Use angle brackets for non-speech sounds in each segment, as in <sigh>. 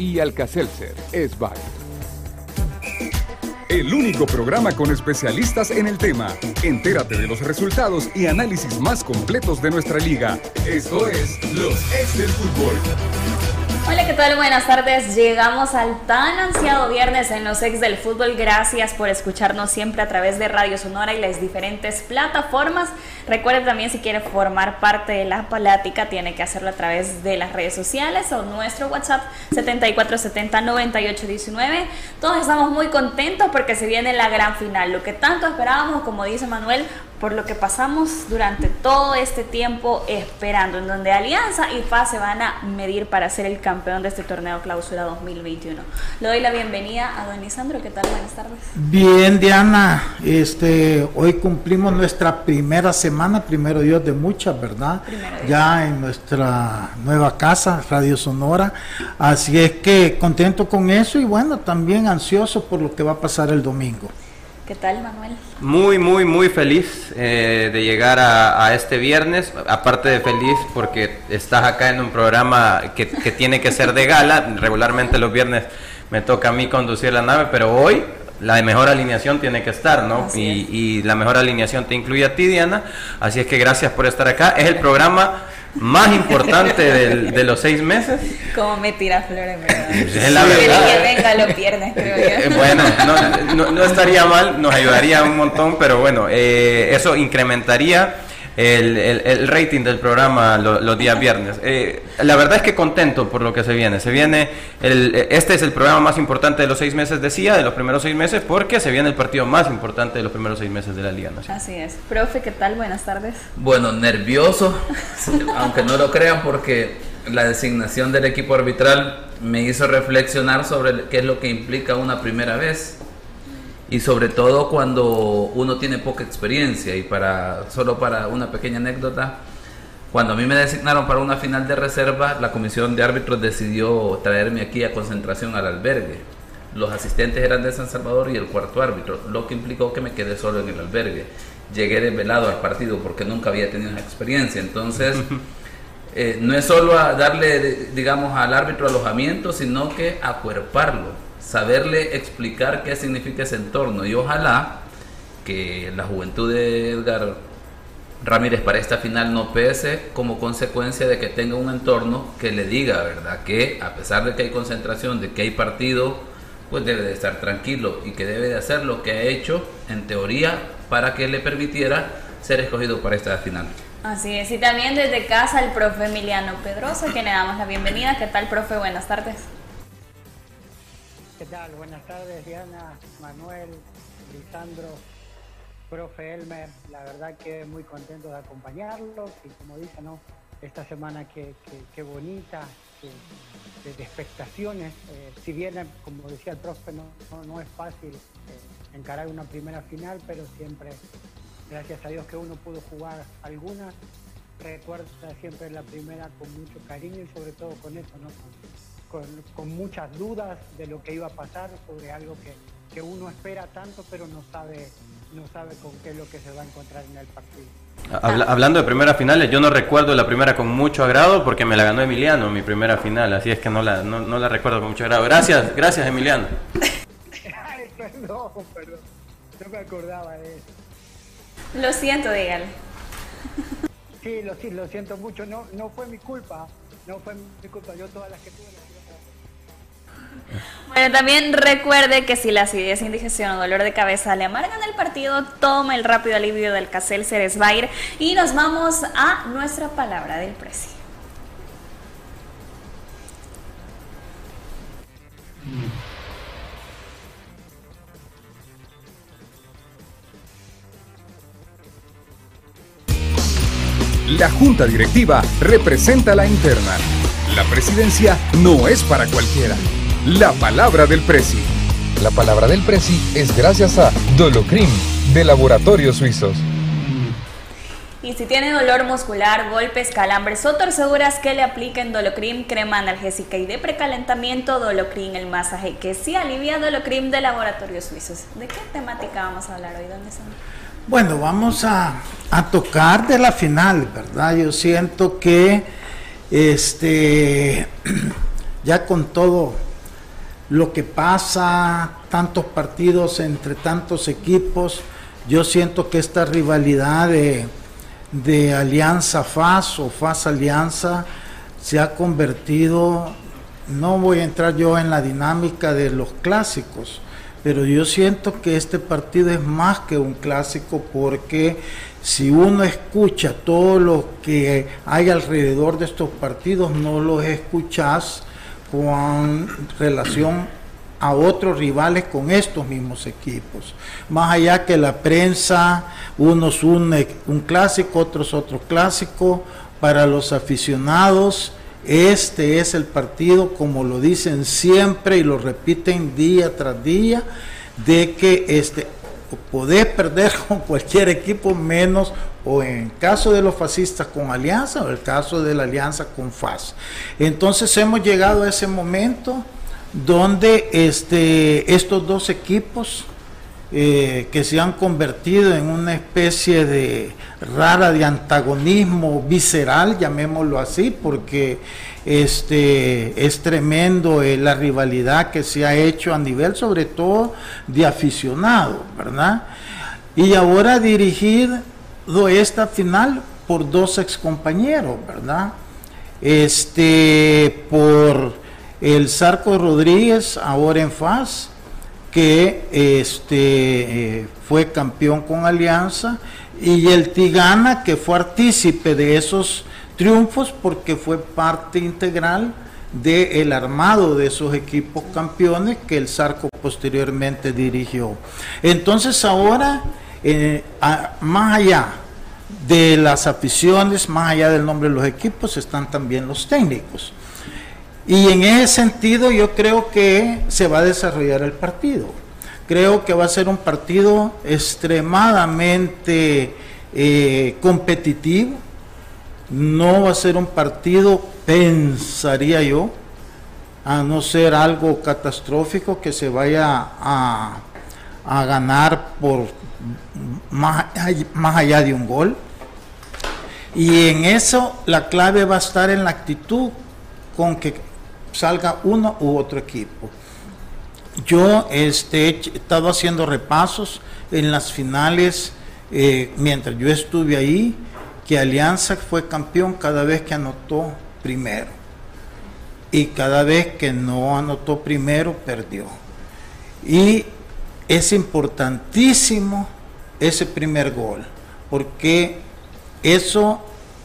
Y Alcacelser es el único programa con especialistas en el tema. Entérate de los resultados y análisis más completos de nuestra liga. Esto es Los Ex del Fútbol. Hola, ¿qué tal? Buenas tardes. Llegamos al tan ansiado viernes en los ex del fútbol. Gracias por escucharnos siempre a través de Radio Sonora y las diferentes plataformas. Recuerde también si quiere formar parte de la plática, tiene que hacerlo a través de las redes sociales o nuestro WhatsApp 74709819. Todos estamos muy contentos porque se viene la gran final. Lo que tanto esperábamos, como dice Manuel, por lo que pasamos durante todo este tiempo esperando, en donde Alianza y FA se van a medir para ser el campeón de este torneo clausura 2021. Le doy la bienvenida a don Isandro, ¿qué tal? Buenas tardes. Bien, Diana, este, hoy cumplimos nuestra primera semana, primero Dios de muchas, ¿verdad? Ya en nuestra nueva casa, Radio Sonora, así es que contento con eso y bueno, también ansioso por lo que va a pasar el domingo. ¿Qué tal, Manuel? Muy, muy, muy feliz eh, de llegar a, este viernes. Aparte de feliz porque estás acá en un programa que, tiene que ser de gala. Regularmente los viernes me toca a mí conducir la nave, pero hoy la mejor alineación tiene que estar, ¿no? Y, y, la mejor alineación te incluye a ti, Diana. Así es que gracias por estar acá. Es el programa más importante de los seis meses. Como me tira flores, Es la verdad. que venga creo yo. Eh, bueno, no, no, estaría mal, nos ayudaría un montón, pero bueno, eh, eso incrementaría el, el, rating del programa los días viernes. Eh, la verdad es que contento por lo que se viene. Se viene el, este es el programa más importante de los seis meses, decía, de los primeros seis meses, porque se viene el partido más importante de los primeros seis meses de la Liga Nacional. Así es. Profe, ¿qué tal? Buenas tardes. Bueno, nervioso, <laughs> aunque no lo crean, porque la designación del equipo arbitral me hizo reflexionar sobre qué es lo que implica una primera vez y sobre todo cuando uno tiene poca experiencia. Y para solo para una pequeña anécdota cuando a mí me designaron para una final de reserva la comisión de árbitros decidió traerme aquí a concentración al albergue. Los asistentes eran de San Salvador y el cuarto árbitro lo que implicó que me quedé solo en el albergue. Llegué desvelado al partido porque nunca había tenido esa experiencia. Entonces <laughs> eh, no es solo a darle digamos al árbitro alojamiento sino que acuerparlo saberle explicar qué significa ese entorno y ojalá que la juventud de Edgar Ramírez para esta final no pese como consecuencia de que tenga un entorno que le diga, ¿verdad? Que a pesar de que hay concentración, de que hay partido, pues debe de estar tranquilo y que debe de hacer lo que ha hecho en teoría para que le permitiera ser escogido para esta final. Así es, y también desde casa el profe Emiliano Pedrosa, que le damos la bienvenida. ¿Qué tal, profe? Buenas tardes. ¿Qué tal? Buenas tardes, Diana, Manuel, Lisandro, profe Elmer. La verdad que muy contento de acompañarlos y como dice, ¿no? Esta semana que, bonita, que, de expectaciones. Eh, si bien, como decía el profe, no, no, es fácil eh, encarar una primera final, pero siempre, gracias a Dios que uno pudo jugar algunas, recuerda siempre la primera con mucho cariño y sobre todo con eso, ¿no? Muchas dudas de lo que iba a pasar sobre algo que, uno espera tanto pero no sabe, no sabe con qué es lo que se va a encontrar en el partido. hablando de primeras finales, yo no recuerdo la primera con mucho agrado porque me la ganó Emiliano, mi primera final, así es que no la, no, la recuerdo con mucho agrado. Gracias, gracias Emiliano. <laughs> perdón, perdón, no me acordaba de eso. Lo siento, dígale. Sí, lo, sí, lo siento mucho, no, no fue mi culpa, no fue mi culpa, yo todas las que tuve bueno, también recuerde que si la acidez, indigestión o dolor de cabeza le amargan el partido, toma el rápido alivio del Casel Ceresbair y nos vamos a nuestra palabra del precio. La Junta Directiva representa la interna la presidencia no es para cualquiera. La palabra del presi. La palabra del presi es gracias a Dolocrim de Laboratorios Suizos. Y si tiene dolor muscular, golpes, calambres o torceduras, que le apliquen Dolocrim, crema analgésica y de precalentamiento, Dolocrim, el masaje que sí alivia, Dolocrim de Laboratorios Suizos. ¿De qué temática vamos a hablar hoy? ¿Dónde están? Bueno, vamos a, a tocar de la final, ¿verdad? Yo siento que este <clears throat> ya con todo lo que pasa, tantos partidos entre tantos equipos, yo siento que esta rivalidad de de Alianza FAS o FAS Alianza se ha convertido, no voy a entrar yo en la dinámica de los clásicos, pero yo siento que este partido es más que un clásico porque si uno escucha todo lo que hay alrededor de estos partidos, no los escuchas con relación a otros rivales con estos mismos equipos. Más allá que la prensa, unos un, un clásico, otros otro clásico, para los aficionados, este es el partido, como lo dicen siempre y lo repiten día tras día, de que este, podés perder <laughs> con cualquier equipo menos o en caso de los fascistas con alianza o el caso de la alianza con FAS. Entonces hemos llegado a ese momento donde este, estos dos equipos eh, que se han convertido en una especie de rara de antagonismo visceral, llamémoslo así, porque este, es tremendo eh, la rivalidad que se ha hecho a nivel sobre todo de aficionados, ¿verdad? Y ahora dirigido esta final por dos excompañeros, ¿verdad? Este, por el Sarco Rodríguez, ahora en FAS, que este, eh, fue campeón con Alianza, y el Tigana, que fue artícipe de esos triunfos porque fue parte integral del armado de esos equipos campeones que el Sarco posteriormente dirigió. Entonces ahora, eh, más allá de las aficiones, más allá del nombre de los equipos, están también los técnicos. Y en ese sentido yo creo que se va a desarrollar el partido. Creo que va a ser un partido extremadamente eh, competitivo. No va a ser un partido, pensaría yo, a no ser algo catastrófico que se vaya a, ganar por más, más allá de un gol. Y en eso la clave va a estar en la actitud con que salga uno u otro equipo. Yo este, he estado haciendo repasos en las finales eh, mientras yo estuve ahí, que Alianza fue campeón cada vez que anotó primero. Y cada vez que no anotó primero, perdió. Y es importantísimo ese primer gol, porque eso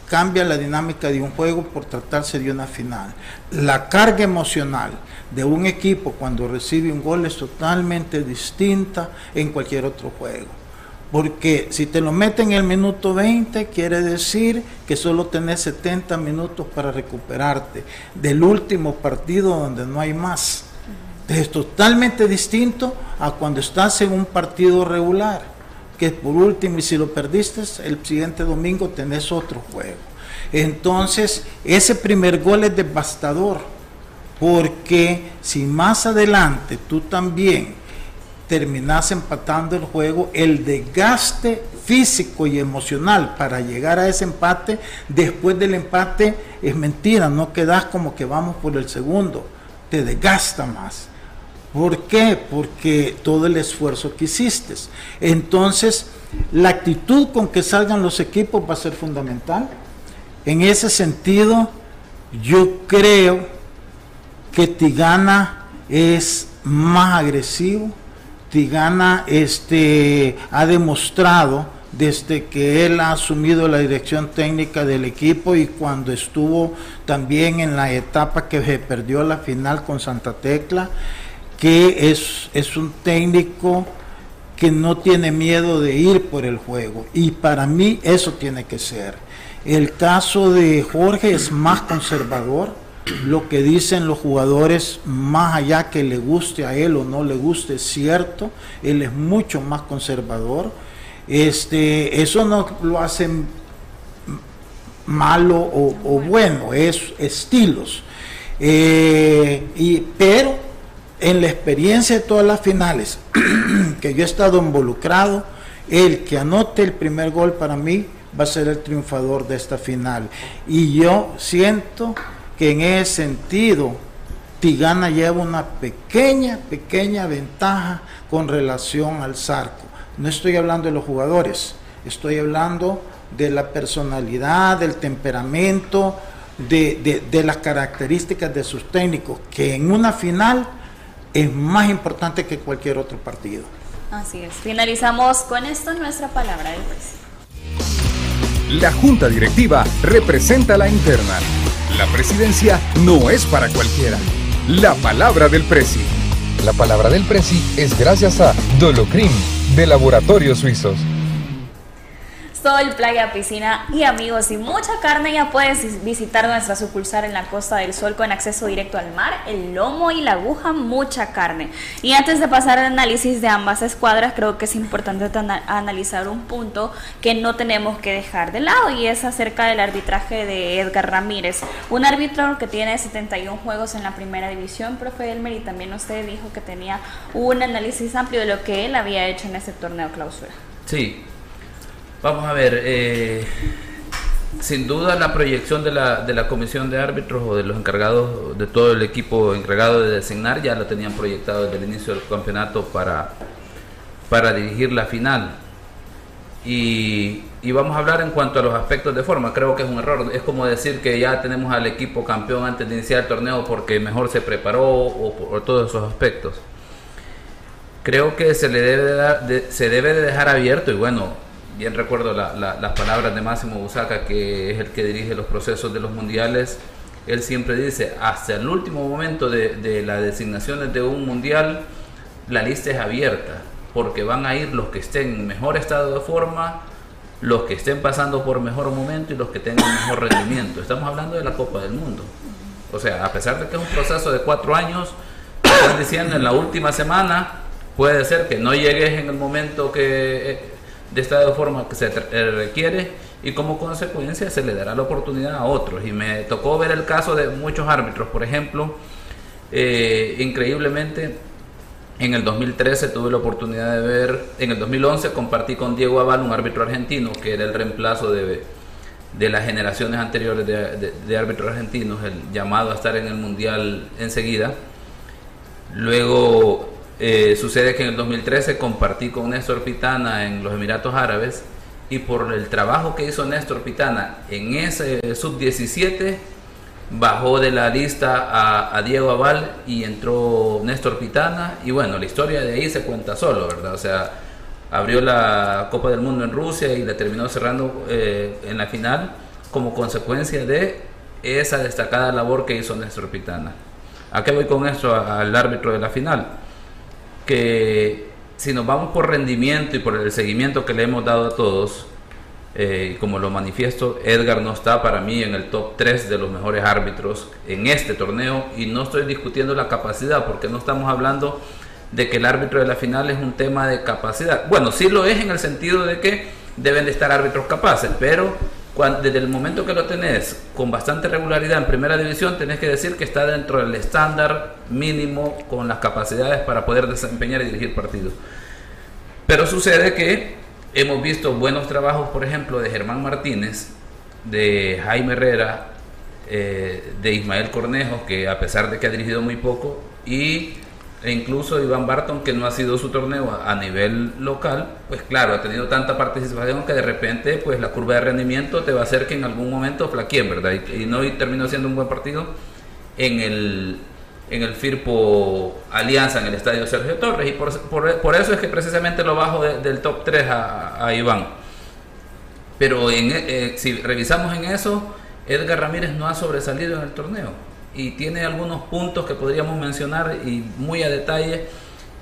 cambia la dinámica de un juego por tratarse de una final. La carga emocional de un equipo cuando recibe un gol es totalmente distinta en cualquier otro juego. Porque si te lo meten en el minuto 20, quiere decir que solo tenés 70 minutos para recuperarte del último partido donde no hay más. Es totalmente distinto a cuando estás en un partido regular que por último, y si lo perdiste, el siguiente domingo tenés otro juego. Entonces, ese primer gol es devastador, porque si más adelante tú también terminas empatando el juego, el desgaste físico y emocional para llegar a ese empate, después del empate es mentira, no quedas como que vamos por el segundo, te desgasta más. ¿Por qué? Porque todo el esfuerzo que hiciste. Entonces, la actitud con que salgan los equipos va a ser fundamental. En ese sentido, yo creo que Tigana es más agresivo. Tigana este, ha demostrado desde que él ha asumido la dirección técnica del equipo y cuando estuvo también en la etapa que se perdió la final con Santa Tecla, que es, es un técnico que no tiene miedo de ir por el juego. Y para mí eso tiene que ser. El caso de Jorge es más conservador, lo que dicen los jugadores, más allá que le guste a él o no le guste, es cierto, él es mucho más conservador. Este, eso no lo hace malo o, bueno, es estilos. Eh, y, pero en la experiencia de todas las finales <clears throat> que yo he estado involucrado, el que anote el primer gol para mí va a ser el triunfador de esta final. Y yo siento que en ese sentido Tigana lleva una pequeña, pequeña ventaja con relación al Zarco. No estoy hablando de los jugadores, estoy hablando de la personalidad, del temperamento, de, de las características de sus técnicos, que en una final es más importante que cualquier otro partido. Así es. Finalizamos con esto nuestra palabra del presidente. La Junta Directiva representa la interna. La presidencia no es para cualquiera. La palabra del presi. La palabra del presi es gracias a Dolocrim de Laboratorios Suizos sol, playa, piscina y amigos y mucha carne, ya puedes visitar nuestra sucursal en la Costa del Sol con acceso directo al mar, el lomo y la aguja, mucha carne. Y antes de pasar al análisis de ambas escuadras, creo que es importante analizar un punto que no tenemos que dejar de lado y es acerca del arbitraje de Edgar Ramírez, un árbitro que tiene 71 juegos en la primera división, profe Elmer, y también usted dijo que tenía un análisis amplio de lo que él había hecho en ese torneo clausura. Sí, Vamos a ver, eh, sin duda la proyección de la, de la comisión de árbitros o de los encargados, de todo el equipo encargado de designar, ya lo tenían proyectado desde el inicio del campeonato para, para dirigir la final. Y, y, vamos a hablar en cuanto a los aspectos de forma. Creo que es un error. Es como decir que ya tenemos al equipo campeón antes de iniciar el torneo porque mejor se preparó o por todos esos aspectos. Creo que se le debe dar, se debe de dejar abierto y bueno, bien recuerdo las palabras de Máximo Busaca, que es el que dirige los procesos de los mundiales. Él siempre dice, hasta el último momento de, de las designaciones de un mundial, la lista es abierta, porque van a ir los que estén en mejor estado de forma, los que estén pasando por mejor momento y los que tengan mejor rendimiento. Estamos hablando de la Copa del Mundo. O sea, a pesar de que es un proceso de cuatro años, están diciendo en la última semana, puede ser que no llegues en el momento que eh, de estado de forma que se eh, requiere y como consecuencia se le dará la oportunidad a otros. Y me tocó ver el caso de muchos árbitros, por ejemplo, eh, increíblemente en el 2013 tuve la oportunidad de ver, en el 2011 compartí con Diego Aval, un árbitro argentino, que era el reemplazo de, de las generaciones anteriores de, de árbitros argentinos, el llamado a estar en el Mundial enseguida. Luego eh, sucede que en el 2013 compartí con Néstor Pitana en los Emiratos Árabes y por el trabajo que hizo Néstor Pitana en ese sub-17 bajó de la lista a, Diego Aval y entró Néstor Pitana y bueno, la historia de ahí se cuenta solo, ¿verdad? O sea, abrió la Copa del Mundo en Rusia y la terminó cerrando eh, en la final como consecuencia de esa destacada labor que hizo Néstor Pitana. ¿A qué voy con esto al árbitro de la final? Que si nos vamos por rendimiento y por el seguimiento que le hemos dado a todos, eh, como lo manifiesto, Edgar no está para mí en el top 3 de los mejores árbitros en este torneo y no estoy discutiendo la capacidad porque no estamos hablando de que el árbitro de la final es un tema de capacidad. Bueno, sí lo es en el sentido de que deben de estar árbitros capaces, pero desde el momento que lo tenés con bastante regularidad en primera división, tenés que decir que está dentro del estándar mínimo con las capacidades para poder desempeñar y dirigir partidos. Pero sucede que hemos visto buenos trabajos, por ejemplo, de Germán Martínez, de Jaime Herrera, eh, de Ismael Cornejo, que a pesar de que ha dirigido muy poco, y e incluso Iván Barton, que no ha sido su torneo a, nivel local, pues claro, ha tenido tanta participación que de repente pues la curva de rendimiento te va a hacer que en algún momento flaqueen, ¿verdad? Y, no terminó siendo un buen partido en el, en el Firpo Alianza, en el Estadio Sergio Torres, y por, eso es que precisamente lo bajo del top 3 a, Iván. Pero en, eh, si revisamos en eso, Edgar Ramírez no ha sobresalido en el torneo y tiene algunos puntos que podríamos mencionar y muy a detalle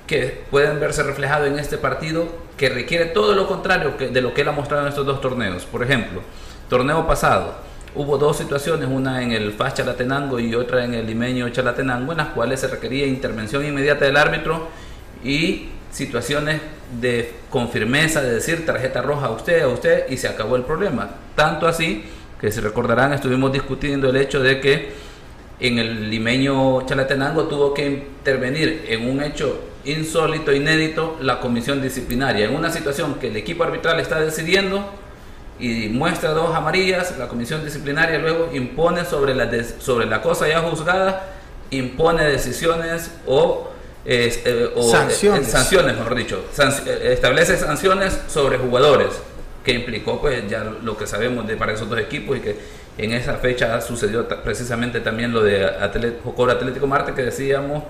que pueden verse reflejados en este partido que requiere todo lo contrario que de lo que él ha mostrado en estos dos torneos. Por ejemplo, torneo pasado, hubo dos situaciones, una en el FAS Chalatenango y otra en el limeño Chalatenango, en las cuales se requería intervención inmediata del árbitro y situaciones de con firmeza de decir tarjeta roja a usted, a usted y se acabó el problema. Tanto así que si recordarán estuvimos discutiendo el hecho de que en el limeño Chalatenango tuvo que intervenir en un hecho insólito, inédito, la comisión disciplinaria. En una situación que el equipo arbitral está decidiendo y muestra dos amarillas, la comisión disciplinaria luego impone sobre la, sobre la cosa ya juzgada, impone decisiones o eh, o, sanciones. sanciones, mejor dicho, eh, establece sanciones sobre jugadores, que implicó pues ya lo que sabemos de para esos dos equipos y que en esa fecha sucedió precisamente también lo de Jocoro Atlético Marte que decíamos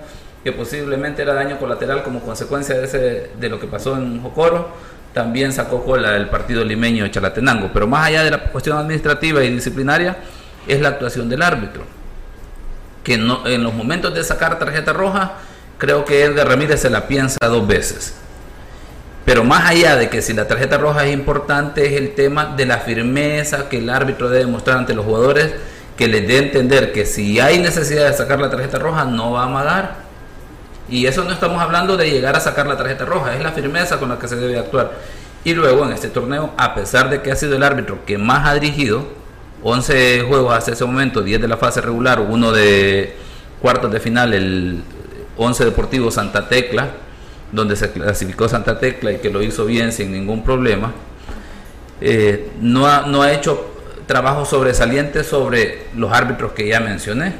que posiblemente era daño colateral como consecuencia de, ese, de lo que pasó en Jocoro, también sacó cola el partido limeño de Chalatenango. Pero más allá de la cuestión administrativa y disciplinaria, es la actuación del árbitro, que no, en los momentos de sacar tarjeta roja, creo que Edgar Ramírez se la piensa dos veces. Pero más allá de que si la tarjeta roja es importante, es el tema de la firmeza que el árbitro debe mostrar ante los jugadores, que les dé a entender que si hay necesidad de sacar la tarjeta roja, no va a amagar. Y eso no estamos hablando de llegar a sacar la tarjeta roja, es la firmeza con la que se debe actuar. Y luego en este torneo, a pesar de que ha sido el árbitro que más ha dirigido, 11 juegos hasta ese momento, 10 de la fase regular, uno de cuartos de final, el 11 Deportivo Santa Tecla, donde se clasificó Santa Tecla y que lo hizo bien sin ningún problema, eh, no, ha, no ha hecho trabajo sobresaliente sobre los árbitros que ya mencioné.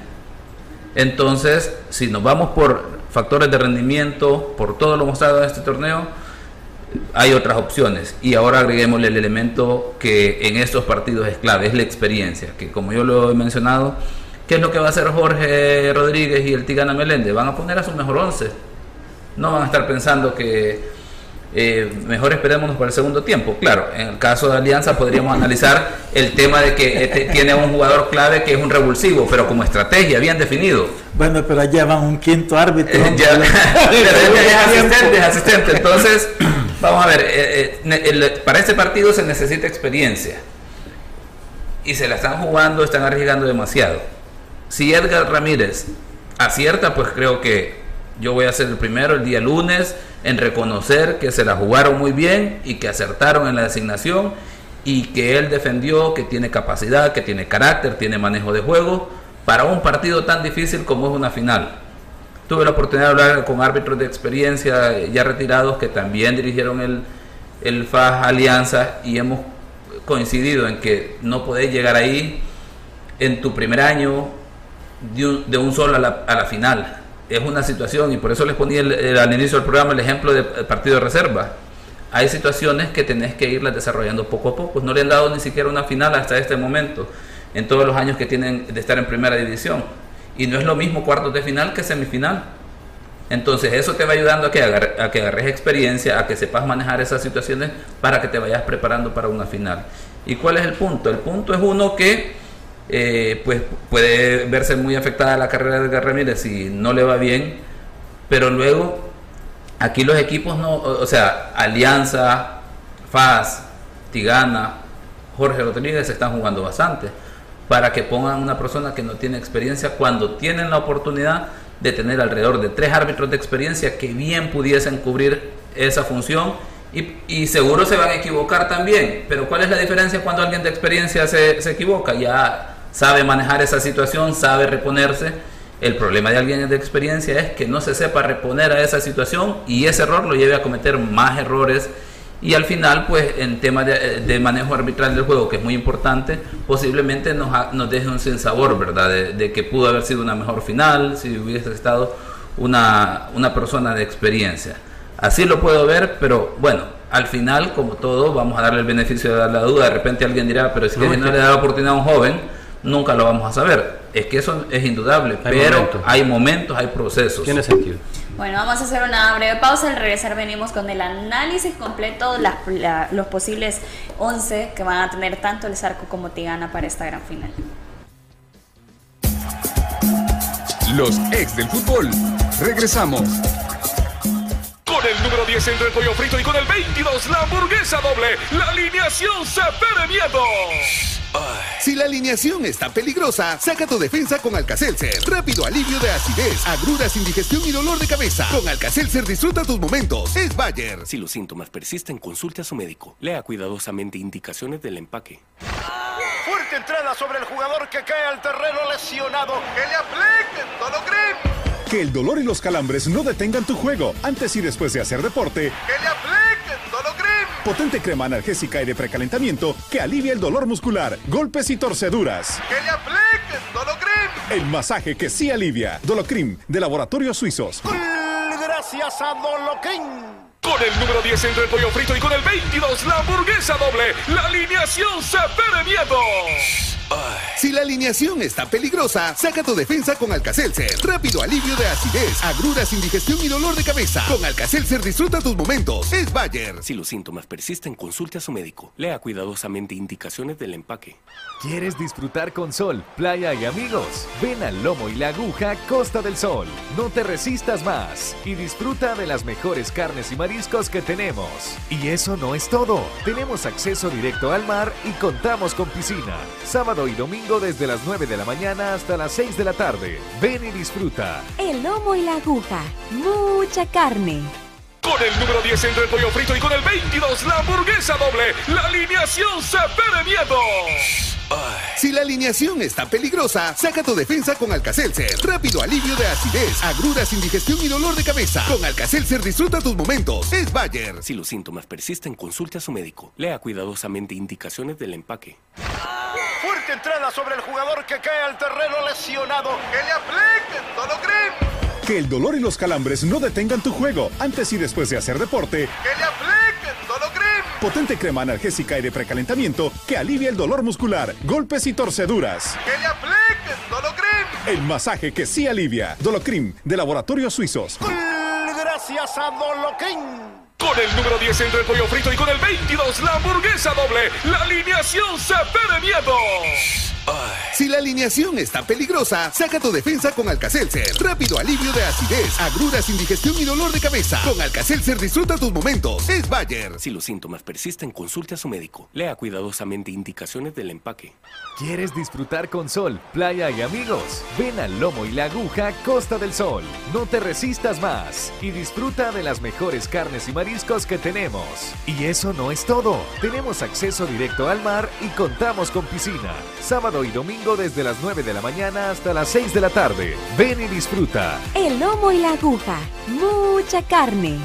Entonces, si nos vamos por factores de rendimiento, por todo lo mostrado en este torneo, hay otras opciones. Y ahora agreguémosle el elemento que en estos partidos es clave, es la experiencia, que como yo lo he mencionado, ¿qué es lo que va a hacer Jorge Rodríguez y el Tigana Meléndez? Van a poner a su mejor once no van a estar pensando que eh, mejor esperémonos para el segundo tiempo. Claro, en el caso de Alianza podríamos analizar el tema de que este <laughs> tiene un jugador clave que es un revulsivo, pero como estrategia bien definido. Bueno, pero allá van un quinto árbitro. Eh, ya, <laughs> <laughs> es asistente, es asistente. Entonces, <clears throat> vamos a ver, eh, para este partido se necesita experiencia. Y se la están jugando, están arriesgando demasiado. Si Edgar Ramírez acierta, pues creo que yo voy a ser el primero el día lunes en reconocer que se la jugaron muy bien y que acertaron en la designación y que él defendió que tiene capacidad, que tiene carácter, tiene manejo de juego para un partido tan difícil como es una final. Tuve la oportunidad de hablar con árbitros de experiencia ya retirados que también dirigieron el, el FAS Alianza y hemos coincidido en que no podés llegar ahí en tu primer año de un, solo a la, a la final es una situación, y por eso les ponía al inicio del programa el ejemplo del partido de reserva. Hay situaciones que tenés que irlas desarrollando poco a poco. No le han dado ni siquiera una final hasta este momento, en todos los años que tienen de estar en primera división. Y no es lo mismo cuartos de final que semifinal. Entonces eso te va ayudando a que, a que agarres experiencia, a que sepas manejar esas situaciones para que te vayas preparando para una final. ¿Y cuál es el punto? El punto es uno que eh, pues puede verse muy afectada la carrera de Edgar Ramírez si no le va bien, pero luego aquí los equipos no, o sea, Alianza, FAS, Tigana, Jorge Rodríguez están jugando bastante para que pongan una persona que no tiene experiencia cuando tienen la oportunidad de tener alrededor de tres árbitros de experiencia que bien pudiesen cubrir esa función y, y, seguro se van a equivocar también. Pero ¿cuál es la diferencia cuando alguien de experiencia se, se equivoca? Ya sabe manejar esa situación, sabe reponerse. El problema de alguien de experiencia es que no se sepa reponer a esa situación y ese error lo lleve a cometer más errores y al final, pues en temas de, manejo arbitral del juego, que es muy importante, posiblemente nos, nos deje un sinsabor, ¿verdad? De, que pudo haber sido una mejor final si hubiese estado una, una persona de experiencia. Así lo puedo ver, pero bueno, al final, como todo, vamos a darle el beneficio de la duda. De repente alguien dirá, pero si no, no le da la oportunidad a un joven, nunca lo vamos a saber. Es que eso es indudable, pero hay momentos, hay procesos. Tiene sentido. Bueno, vamos a hacer una breve pausa. Al regresar venimos con el análisis completo, las, los posibles 11 que van a tener tanto el Zarco como Tigana para esta gran final. Los ex del fútbol. Regresamos. Con el número 10 el pollo frito y con el 22 la hamburguesa doble. La alineación se miedo. Si la alineación está peligrosa, saca tu defensa con Alcacelser. Rápido alivio de acidez, agruras, indigestión y dolor de cabeza. Con Alcacelser disfruta tus momentos. Es Bayer. Si los síntomas persisten, consulte a su médico. Lea cuidadosamente indicaciones del empaque. Fuerte entrada sobre el jugador que cae al terreno lesionado. ¡Que le apliquen Dolocrim! Que el dolor y los calambres no detengan tu juego. Antes y después de hacer deporte. ¡Que le apliquen! Potente crema analgésica y de precalentamiento que alivia el dolor muscular, golpes y torceduras. ¡Que le apliquen Dolocrim! El masaje que sí alivia. Dolocrim, de Laboratorios Suizos. Gracias a Dolocrim. Con el número 10 entre el pollo frito y con el 22 la hamburguesa doble. La alineación se miedo. Si la alineación está peligrosa, saca tu defensa con Alcacelser. Rápido alivio de acidez, agruras, indigestión y dolor de cabeza. Con Alcacelser disfruta tus momentos. Es Bayer. Si los síntomas persisten, consulte a su médico. Lea cuidadosamente indicaciones del empaque. ¿Quieres disfrutar con sol, playa y amigos? Ven al Lomo y la Aguja Costa del Sol. No te resistas más y disfruta de las mejores carnes y mariscos que tenemos. Y eso no es todo. Tenemos acceso directo al mar y contamos con piscina. Sábado y domingo desde las 9 de la mañana hasta las 6 de la tarde. Ven y disfruta. El Lomo y la Aguja. Mucha carne. Con el número 10 entre el pollo frito y con el 22 la hamburguesa doble. La alineación se miedo. Si la alineación está peligrosa, saca tu defensa con Alcacelser. Rápido alivio de acidez, agruras, indigestión y dolor de cabeza. Con Alcacelser disfruta tus momentos. Es Bayer. Si los síntomas persisten, consulte a su médico. Lea cuidadosamente indicaciones del empaque. Entrada sobre el jugador que cae al terreno lesionado. ¡Que le apliquen Dolocrim! Que el dolor y los calambres no detengan tu juego. Antes y después de hacer deporte. ¡Que le apliquen Dolocrim! Potente crema analgésica y de precalentamiento que alivia el dolor muscular, golpes y torceduras. ¡Que le apliquen Dolocrim! El masaje que sí alivia. Dolocrim, de Laboratorios Suizos. Gracias a Dolocrim. Con el número 10 entre el pollo frito y con el 22 la hamburguesa doble. La alineación se miedo. Si la alineación está peligrosa, saca tu defensa con Alcacelser. Rápido alivio de acidez, agruras, indigestión y dolor de cabeza. Con Alcacelser disfruta tus momentos. Es Bayer. Si los síntomas persisten, consulte a su médico. Lea cuidadosamente indicaciones del empaque. ¿Quieres disfrutar con sol, playa y amigos? Ven al Lomo y la Aguja Costa del Sol. No te resistas más y disfruta de las mejores carnes y mariscos que tenemos. Y eso no es todo. Tenemos acceso directo al mar y contamos con piscina. Sábado y domingo desde las 9 de la mañana hasta las 6 de la tarde. Ven y disfruta. El Lomo y la Aguja. Mucha carne.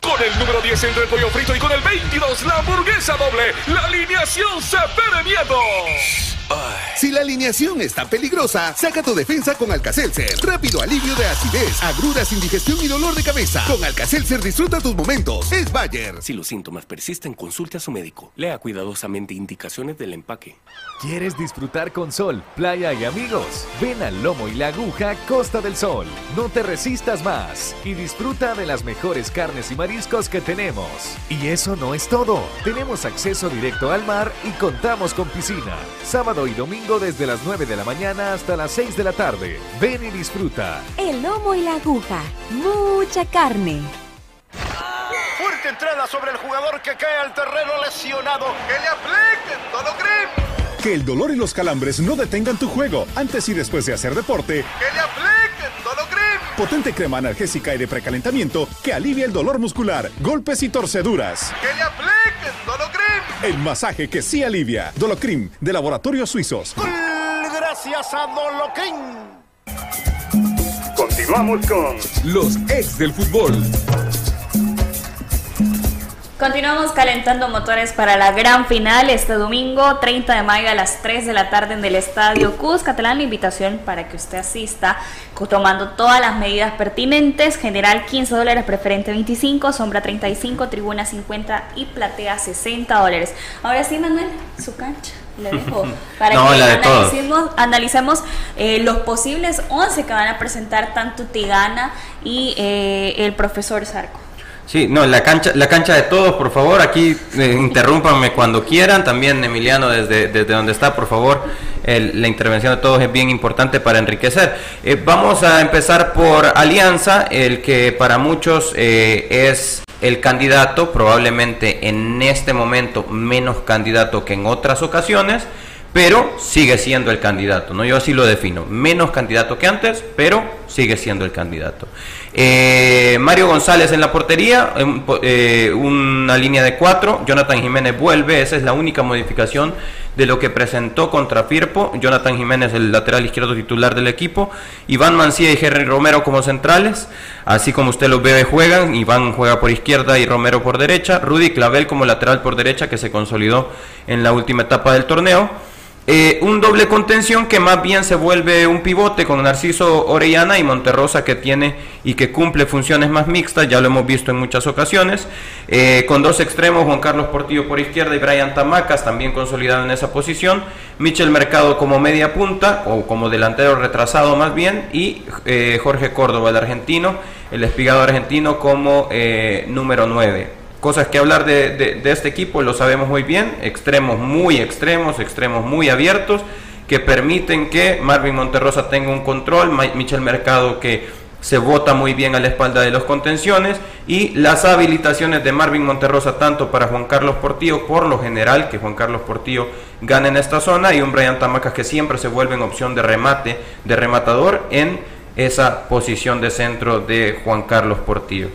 Con el número 10 entre el pollo frito y con el 22 la hamburguesa doble. La alineación se miedo. Si la alineación está peligrosa, saca tu defensa con Alcacelser. Rápido alivio de acidez, agruras, indigestión y dolor de cabeza. Con Alcacelser disfruta tus momentos. Es Bayer. Si los síntomas persisten, consulte a su médico. Lea cuidadosamente indicaciones del empaque. ¿Quieres disfrutar con sol, playa y amigos? Ven al Lomo y la Aguja Costa del Sol. No te resistas más y disfruta de las mejores carnes y mariscos que tenemos. Y eso no es todo. Tenemos acceso directo al mar y contamos con piscina. Sábado y domingo desde las 9 de la mañana hasta las 6 de la tarde. Ven y disfruta. El Lomo y la Aguja. Mucha carne. Fuerte entrada sobre el jugador que cae al terreno lesionado. ¡Que le apliquen Dolocrim! Que el dolor y los calambres no detengan tu juego. Antes y después de hacer deporte. ¡Que le apliquen Dolocrim! Potente crema analgésica y de precalentamiento que alivia el dolor muscular, golpes y torceduras. ¡Que le apliquen! El masaje que sí alivia. Dolocrim, de Laboratorios Suizos. Gracias a Dolocrim. Continuamos con Los ex del fútbol. Continuamos calentando motores para la gran final este domingo 30 de mayo a las 3 de la tarde en el Estadio Cuscatlán. La invitación para que usted asista tomando todas las medidas pertinentes. General 15 dólares, preferente 25, sombra 35, tribuna 50 y platea 60 dólares. Ahora sí, Manuel, su cancha. Le dejo <laughs> para No, que analicemos, analicemos eh, los posibles 11 que van a presentar tanto Tigana y eh, el profesor Sarco. Sí, no, la cancha, la cancha de todos, por favor, aquí eh, interrúmpanme cuando quieran, también Emiliano desde, desde donde está, por favor, la intervención de todos es bien importante para enriquecer. Eh, vamos a empezar por Alianza, el que para muchos eh, es el candidato, probablemente en este momento menos candidato que en otras ocasiones, pero sigue siendo el candidato, ¿no? Yo así lo defino, menos candidato que antes, pero sigue siendo el candidato. Eh, Mario González en la portería, eh, una línea de cuatro, Jonathan Jiménez vuelve, esa es la única modificación de lo que presentó contra Firpo, Jonathan Jiménez el lateral izquierdo titular del equipo, Iván Mancía y Henry Romero como centrales, así como usted los ve juegan, Iván juega por izquierda y Romero por derecha, Rudy Clavel como lateral por derecha que se consolidó en la última etapa del torneo, eh, un doble contención que más bien se vuelve un pivote con Narciso Orellana y Monterrosa que tiene y que cumple funciones más mixtas, ya lo hemos visto en muchas ocasiones, eh, con dos extremos, Juan Carlos Portillo por izquierda y Brian Tamacas también consolidado en esa posición, Michel Mercado como media punta o como delantero retrasado más bien y eh, Jorge Córdoba el argentino, el espigado argentino como número 9 cosas que hablar de, este equipo, lo sabemos muy bien, extremos muy extremos, extremos muy abiertos, que permiten que Marvin Monterrosa tenga un control, Michel Mercado que se vota muy bien a la espalda de los contenciones y las habilitaciones de Marvin Monterrosa tanto para Juan Carlos Portillo por lo general que Juan Carlos Portillo gane en esta zona y un Brian Tamacas que siempre se vuelve en opción de remate de rematador en esa posición de centro de Juan Carlos Portillo.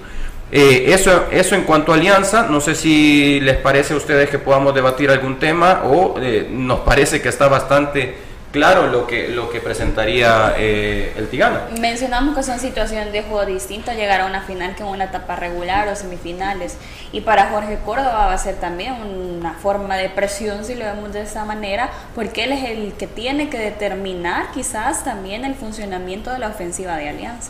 Eh, eso, eso en cuanto a alianza, no sé si les parece a ustedes que podamos debatir algún tema o eh, nos parece que está bastante claro lo que, lo que presentaría eh, el Tigana. Mencionamos que son situaciones de juego distintas, llegar a una final que en una etapa regular o semifinales. Y para Jorge Córdoba va a ser también una forma de presión, si lo vemos de esa manera, porque él es el que tiene que determinar quizás también el funcionamiento de la ofensiva de Alianza.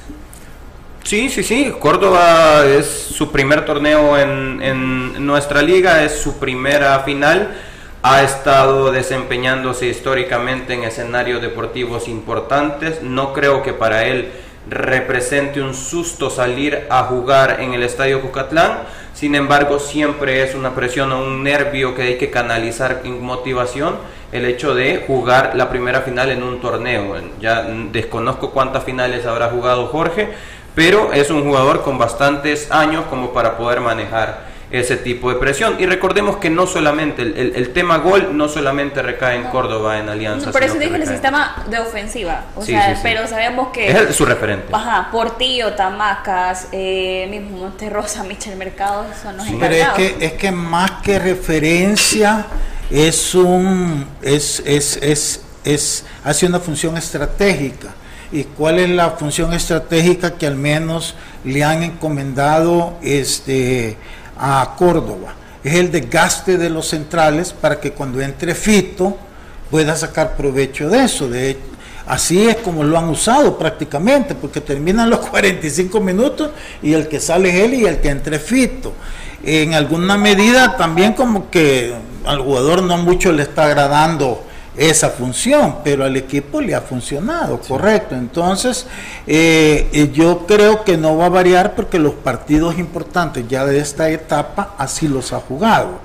Sí, sí, sí. Córdoba es su primer torneo en, en, nuestra liga, es su primera final. Ha estado desempeñándose históricamente en escenarios deportivos importantes. No creo que para él represente un susto salir a jugar en el Estadio Cucatlán. Sin embargo, siempre es una presión o un nervio que hay que canalizar en motivación el hecho de jugar la primera final en un torneo. Ya desconozco cuántas finales habrá jugado Jorge, pero es un jugador con bastantes años como para poder manejar ese tipo de presión. Y recordemos que no solamente el, tema gol no solamente recae en Córdoba en Alianza. por eso dije el sistema de ofensiva. O sea, pero sabemos que. Es su referente. Ajá, Portillo, Tamacas, eh, mismo Monterrosa, Michel Mercado son los Pero es que, es que más que referencia es un. es, es, es, es hace una función estratégica y cuál es la función estratégica que al menos le han encomendado este, a Córdoba. Es el desgaste de los centrales para que cuando entre Fito pueda sacar provecho de eso. De, así es como lo han usado prácticamente, porque terminan los <laughs> 45 minutos y el que sale es él y el que entre Fito. En alguna medida también como que al jugador no mucho le está agradando esa función, pero al equipo le ha funcionado, correcto. Entonces, eh, eh, yo creo que no va a variar porque los partidos importantes ya de esta etapa así los ha jugado.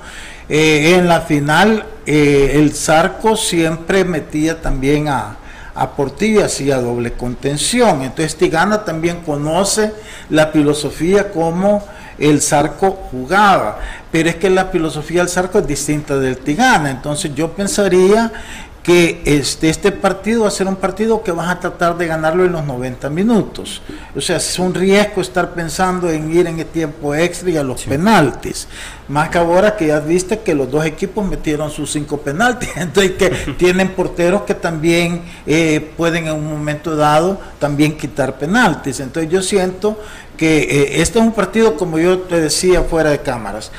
Eh, en la final, el Zarco siempre metía también a, a Portillo, hacía doble contención. Entonces, Tigana también conoce la filosofía como el Zarco jugaba. Pero es que la filosofía del Zarco es distinta del Tigana. Entonces yo pensaría que este, este partido va a ser un partido que vas a tratar de ganarlo en los 90 minutos. O sea, es un riesgo estar pensando en ir en el tiempo extra y a los penaltis. Más que ahora que ya viste que los dos equipos metieron sus cinco penaltis. <laughs> Entonces que <laughs> tienen porteros que también eh, pueden en un momento dado también quitar penaltis. Entonces yo siento que eh, este es un partido, como yo te decía fuera de cámaras.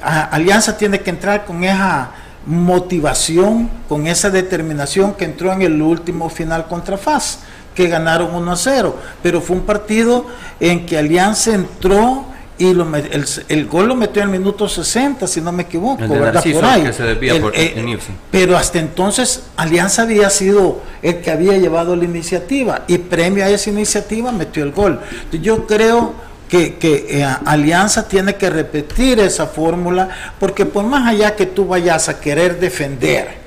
Alianza tiene que entrar con esa motivación, con esa determinación que entró en el último final contra FAS, que ganaron 1 a 0. Pero fue un partido en que Alianza entró y lo, el, el, gol lo metió en el minuto 60, si no me equivoco, ¿verdad? Por ahí. Eh, pero hasta entonces Alianza había sido el que había llevado la iniciativa y premio a esa iniciativa metió el gol. Yo creo que, eh, Alianza tiene que repetir esa fórmula, porque por más allá que tú vayas a querer defender,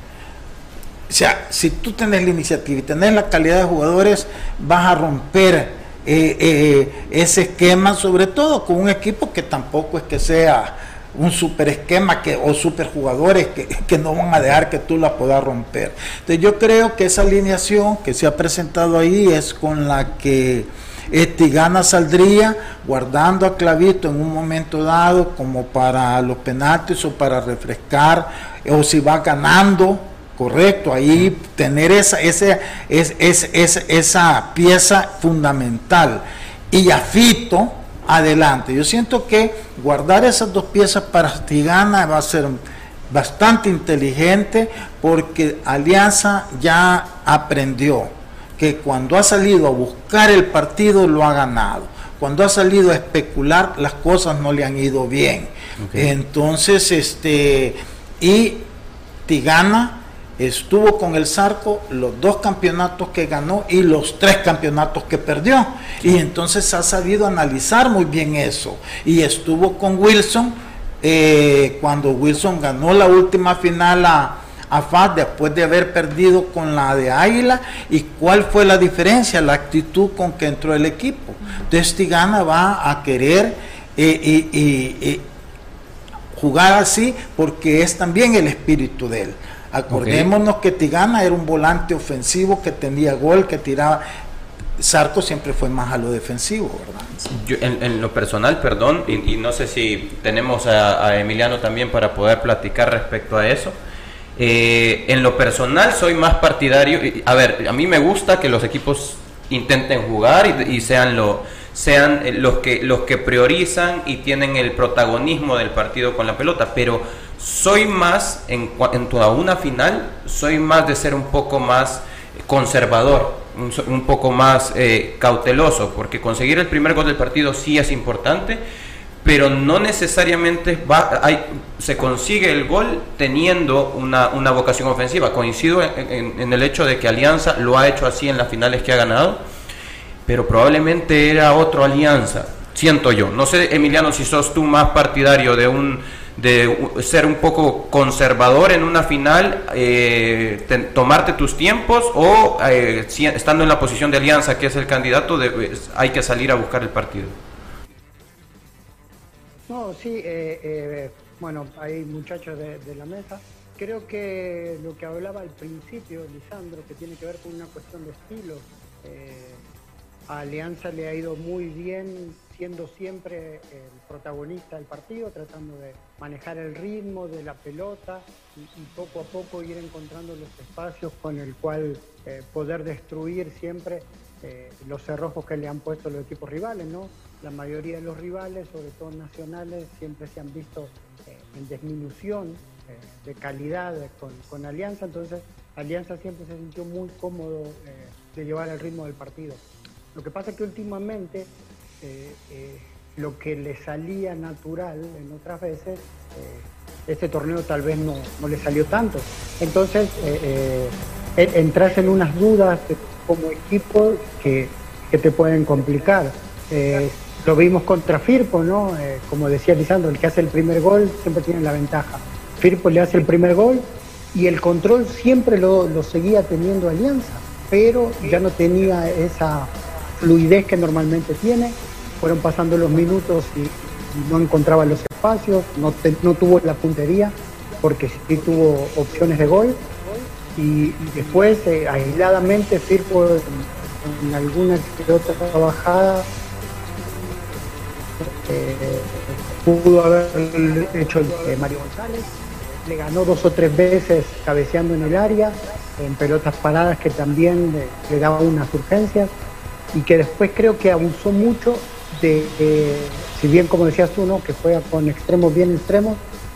o sea, si tú tenés la iniciativa y tenés la calidad de jugadores, vas a romper eh, eh, ese esquema, sobre todo con un equipo que tampoco es que sea un super esquema que, o super jugadores que, que, no van a dejar que tú la puedas romper. Entonces yo creo que esa alineación que se ha presentado ahí es con la que Tigana saldría guardando a Clavito en un momento dado como para los penaltis o para refrescar o si va ganando correcto ahí tener esa ese, es, es, esa pieza fundamental. Y a Fito adelante. Yo siento que guardar esas dos piezas para Tigana va a ser bastante inteligente porque Alianza ya aprendió que cuando ha salido a buscar el partido lo ha ganado. Cuando ha salido a especular las cosas no le han ido bien. Entonces, este, y Tigana estuvo con el Zarco los dos campeonatos que ganó y los tres campeonatos que perdió. Y entonces ha sabido analizar muy bien eso. Y estuvo con Wilson eh, cuando Wilson ganó la última final a a FAS después de haber perdido con la de Águila y cuál fue la diferencia, la actitud con que entró el equipo. Entonces Tigana va a querer eh, jugar así porque es también el espíritu de él. Acordémonos que Tigana era un volante ofensivo que tenía gol, que tiraba. Sarco siempre fue más a lo defensivo, ¿verdad? en, lo personal, perdón, y, no sé si tenemos a Emiliano también para poder platicar respecto a eso. Eh, en lo personal soy más partidario, a ver, a mí me gusta que los equipos intenten jugar y, sean, lo, sean eh, los, que, los que priorizan y tienen el protagonismo del partido con la pelota, pero soy más, en, en toda una final, soy más de ser un poco más conservador, un, poco más eh, cauteloso, porque conseguir el primer gol del partido sí es importante pero no necesariamente va, hay, se consigue el gol teniendo una, una vocación ofensiva. Coincido en, el hecho de que Alianza lo ha hecho así en las finales que ha ganado, pero probablemente era otro Alianza, siento yo. No sé, Emiliano, si sos tú más partidario de un de ser un poco conservador en una final, eh, tomarte tus tiempos o eh, estando en la posición de Alianza, que es el candidato, hay que salir a buscar el partido. No, sí, eh, eh, bueno, hay muchachos de, la mesa. Creo que lo que hablaba al principio, Lisandro, que tiene que ver con una cuestión de estilo, eh, a Alianza le ha ido muy bien siendo siempre el protagonista del partido, tratando de manejar el ritmo de la pelota y, poco a poco ir encontrando los espacios con el cual poder destruir siempre los cerrojos que le han puesto los equipos rivales, ¿no? La mayoría de los rivales, sobre todo nacionales, siempre se han visto eh, en disminución eh, de calidad con, Alianza, entonces Alianza siempre se sintió muy cómodo eh, de llevar el ritmo del partido. Lo que pasa es que últimamente lo que le salía natural en otras veces, este torneo tal vez no, le salió tanto. Entonces entras en unas dudas como equipo que, te pueden complicar. Lo vimos contra Firpo, ¿no? Eh, como decía Lisandro, el que hace el primer gol siempre tiene la ventaja. Firpo le hace el primer gol y el control siempre lo, seguía teniendo Alianza, pero ya no tenía esa fluidez que normalmente tiene. Fueron pasando los minutos y, no encontraba los espacios, no, tuvo la puntería, porque sí tuvo opciones de gol. Y, después, eh, aisladamente, Firpo en, en alguna que otra bajada pudo haber hecho el Mario González, le ganó dos o tres veces cabeceando en el área, en pelotas paradas que también le, daba unas urgencias y que después creo que abusó mucho de, si bien como decías tú, ¿no? que fue con extremos bien extremos,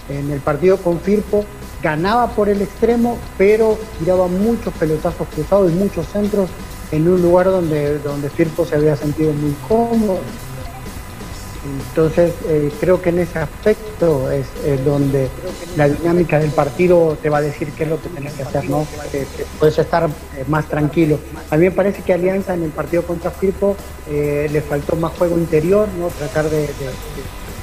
en el partido con Firpo ganaba por el extremo, pero tiraba muchos pelotazos cruzados y muchos centros en un lugar donde, donde Firpo se había sentido muy cómodo, entonces, eh, creo que en ese aspecto es donde la dinámica del partido te va a decir qué es lo que tienes que hacer, ¿no? puedes estar eh, más tranquilo. A mí me parece que Alianza en el partido contra Firpo eh, le faltó más juego interior, ¿no? Tratar de,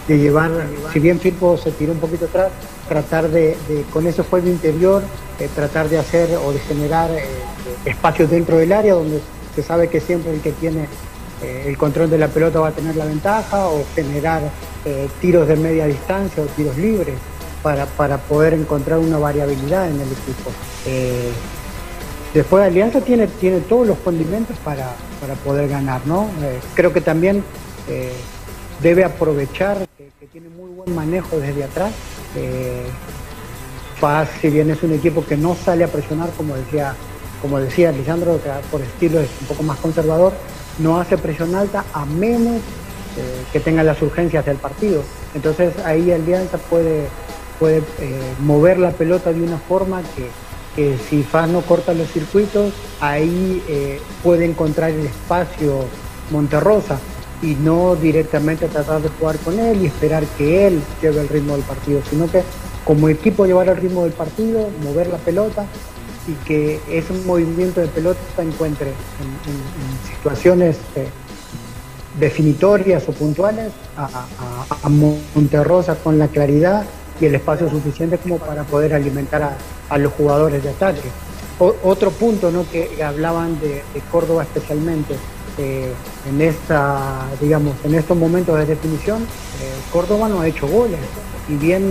llevar, si bien Firpo se tiró un poquito atrás, tratar de, con ese juego interior, tratar de hacer o de generar espacios dentro del área donde se sabe que siempre el que tiene eh, el control de la pelota va a tener la ventaja o generar eh, tiros de media distancia o tiros libres para, para, poder encontrar una variabilidad en el equipo. Eh, después Alianza tiene, tiene todos los condimentos para, para poder ganar, ¿no? Creo que también debe aprovechar que, tiene muy buen manejo desde atrás. Paz, si bien es un equipo que no sale a presionar, como decía, como decía Lisandro, por estilo es un poco más conservador, no hace presión alta a menos eh, que tenga las urgencias del partido. Entonces ahí Alianza puede, puede eh, mover la pelota de una forma que, si Faz no corta los circuitos, ahí eh, puede encontrar el espacio Monterrosa y no directamente tratar de jugar con él y esperar que él lleve el ritmo del partido, sino que como equipo llevar el ritmo del partido, mover la pelota y que ese movimiento de pelota encuentre en, situaciones eh, definitorias o puntuales a, Monterrosa con la claridad y el espacio suficiente como para poder alimentar a, los jugadores de ataque. otro punto ¿no? que hablaban de, Córdoba especialmente, eh, en esta, digamos, en estos momentos de definición, eh, Córdoba no ha hecho goles. Y bien,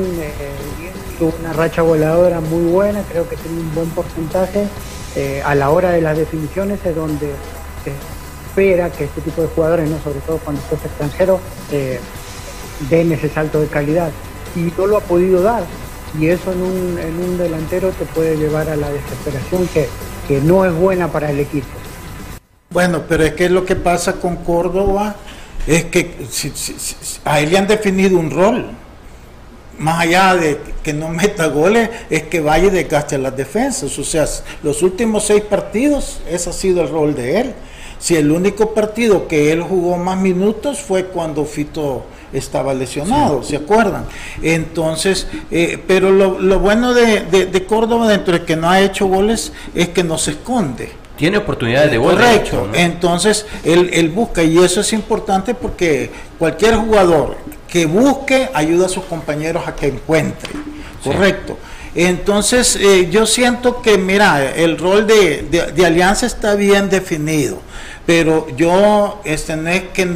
tuvo una racha voladora muy buena, creo que tiene un buen porcentaje. Eh, a la hora de las definiciones es donde se espera que este tipo de jugadores, ¿no? sobre todo cuando es extranjero, eh, den ese salto de calidad. Y no lo ha podido dar. Y eso en un, en un delantero te puede llevar a la desesperación que, que no es buena para el equipo. Bueno, pero es que lo que pasa con Córdoba es que a él le han definido un rol más allá de que no meta goles, es que vaya y desgaste las defensas. O sea, los últimos seis partidos, ese ha sido el rol de él. Si el único partido que él jugó más minutos fue cuando Fito estaba lesionado, ¿se acuerdan? Entonces, eh, pero lo, bueno de, Córdoba, dentro de que no ha hecho goles, es que no se esconde. Tiene oportunidades de gol. Correcto. Entonces, él, él busca, y eso es importante porque cualquier jugador que busque ayuda a sus compañeros a que encuentre. Correcto. Entonces, eh, yo siento que, mira, el rol de, alianza está bien definido, pero yo, este, no es que,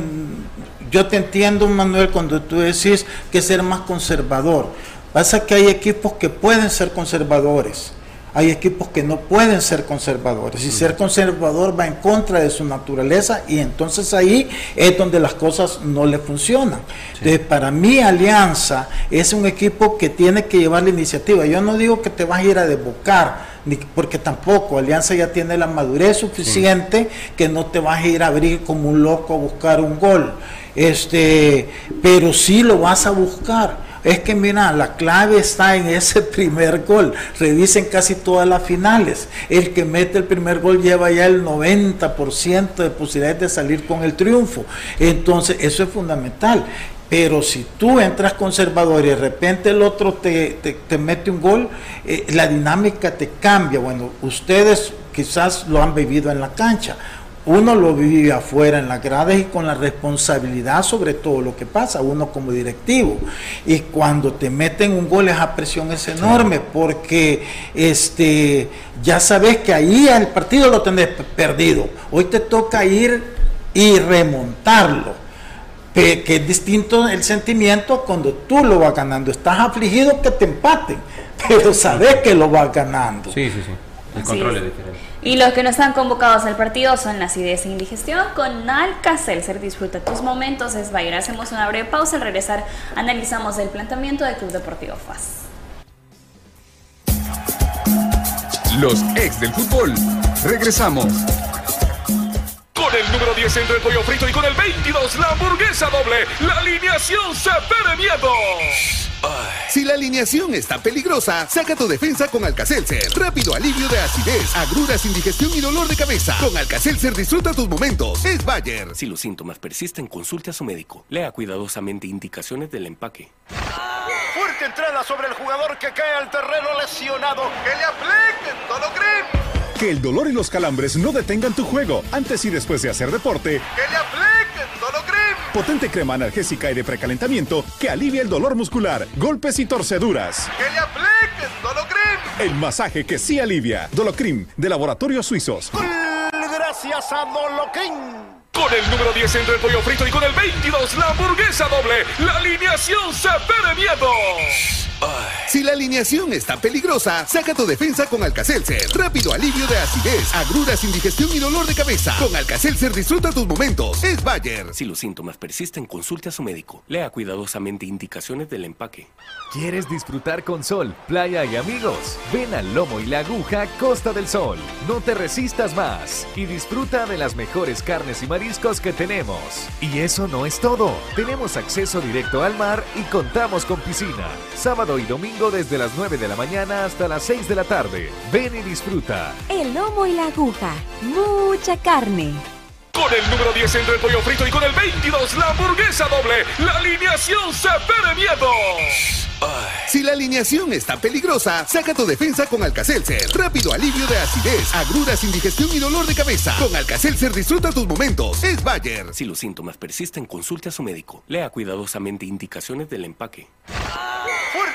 yo te entiendo, Manuel, cuando tú decís que ser más conservador. Pasa que hay equipos que pueden ser conservadores hay equipos que no pueden ser conservadores y ser conservador va en contra de su naturaleza y entonces ahí es donde las cosas no le funcionan. Entonces, para mí Alianza es un equipo que tiene que llevar la iniciativa. Yo no digo que te vas a ir a desbocar, porque tampoco Alianza ya tiene la madurez suficiente que no te vas a ir a abrir como un loco a buscar un gol. Este, pero sí lo vas a buscar es que mira, la clave está en ese <laughs> primer gol. Revisen casi todas las finales. El que mete el primer gol lleva ya el 90% de posibilidades de salir con el triunfo. Entonces, eso es fundamental. Pero si tú entras conservador y de repente el otro te, mete un gol, eh, la dinámica te cambia. Bueno, ustedes quizás lo han vivido en la cancha uno lo vive afuera en las gradas y con la responsabilidad sobre todo lo que pasa, uno como directivo. Y cuando te meten un gol esa presión es enorme porque este, ya sabes que ahí el partido lo tenés perdido. Hoy te toca ir y remontarlo. Que es distinto el sentimiento cuando tú lo vas ganando. Estás afligido que te empaten, <laughs> pero sabes que lo vas ganando. Sí, sí, sí. El control es diferente. Y los que no están convocados al partido son la acidez e indigestión con Alka-Seltzer. Disfruta tus momentos, es Bayer. Hacemos una breve pausa. Al regresar, analizamos el planteamiento del Club Deportivo FAS. Los ex del fútbol. Regresamos. Con el número 10 entre el pollo frito y con el 22 la hamburguesa doble. La alineación se miedo. Si la alineación está peligrosa, saca tu defensa con Alcacelser. Rápido alivio de acidez, agruras, indigestión y dolor de cabeza. Con Alcacelser disfruta tus momentos. Es Bayer. Si los síntomas persisten, consulte a su médico. Lea cuidadosamente indicaciones del empaque. Fuerte entrada sobre el jugador que cae al terreno lesionado. Que le apliquen Dolocrim. Que el dolor y los calambres no detengan tu juego antes y después de hacer deporte. Que le apliquen. Potente crema analgésica y de precalentamiento que alivia el dolor muscular, golpes y torceduras. ¡Que le apliquen Dolocrim! El masaje que sí alivia. Dolocrim, de Laboratorios Suizos. Gracias a Dolocrim. Con el número 10 entra el pollo frito y con el 22 la hamburguesa doble. La alineación se pone miedo. Si la alineación está peligrosa, saca tu defensa con Alcacelser. Rápido alivio de acidez, agruras, indigestión y dolor de cabeza. Con Alcacelser disfruta tus momentos. Es Bayer. Si los síntomas persisten, consulte a su médico. Lea cuidadosamente indicaciones del empaque. ¿Quieres disfrutar con sol, playa y amigos? Ven al Lomo y la Aguja Costa del Sol. No te resistas más y disfruta de las mejores carnes y mariscos que tenemos. Y eso no es todo. Tenemos acceso directo al mar y contamos con piscina. Sábado y domingo desde las 9 de la mañana hasta las 6 de la tarde. Ven y disfruta. El lomo y la aguja. Mucha carne. Con el número 10 entra el pollo frito y con el 22 la hamburguesa doble. La alineación se pone miedo. Si la alineación está peligrosa, saca tu defensa con Alcacelser. Rápido alivio de acidez, agruras, indigestión y dolor de cabeza. Con Alcacelser disfruta tus momentos. Es Bayer. Si los síntomas persisten, consulte a su médico. Lea cuidadosamente indicaciones del empaque.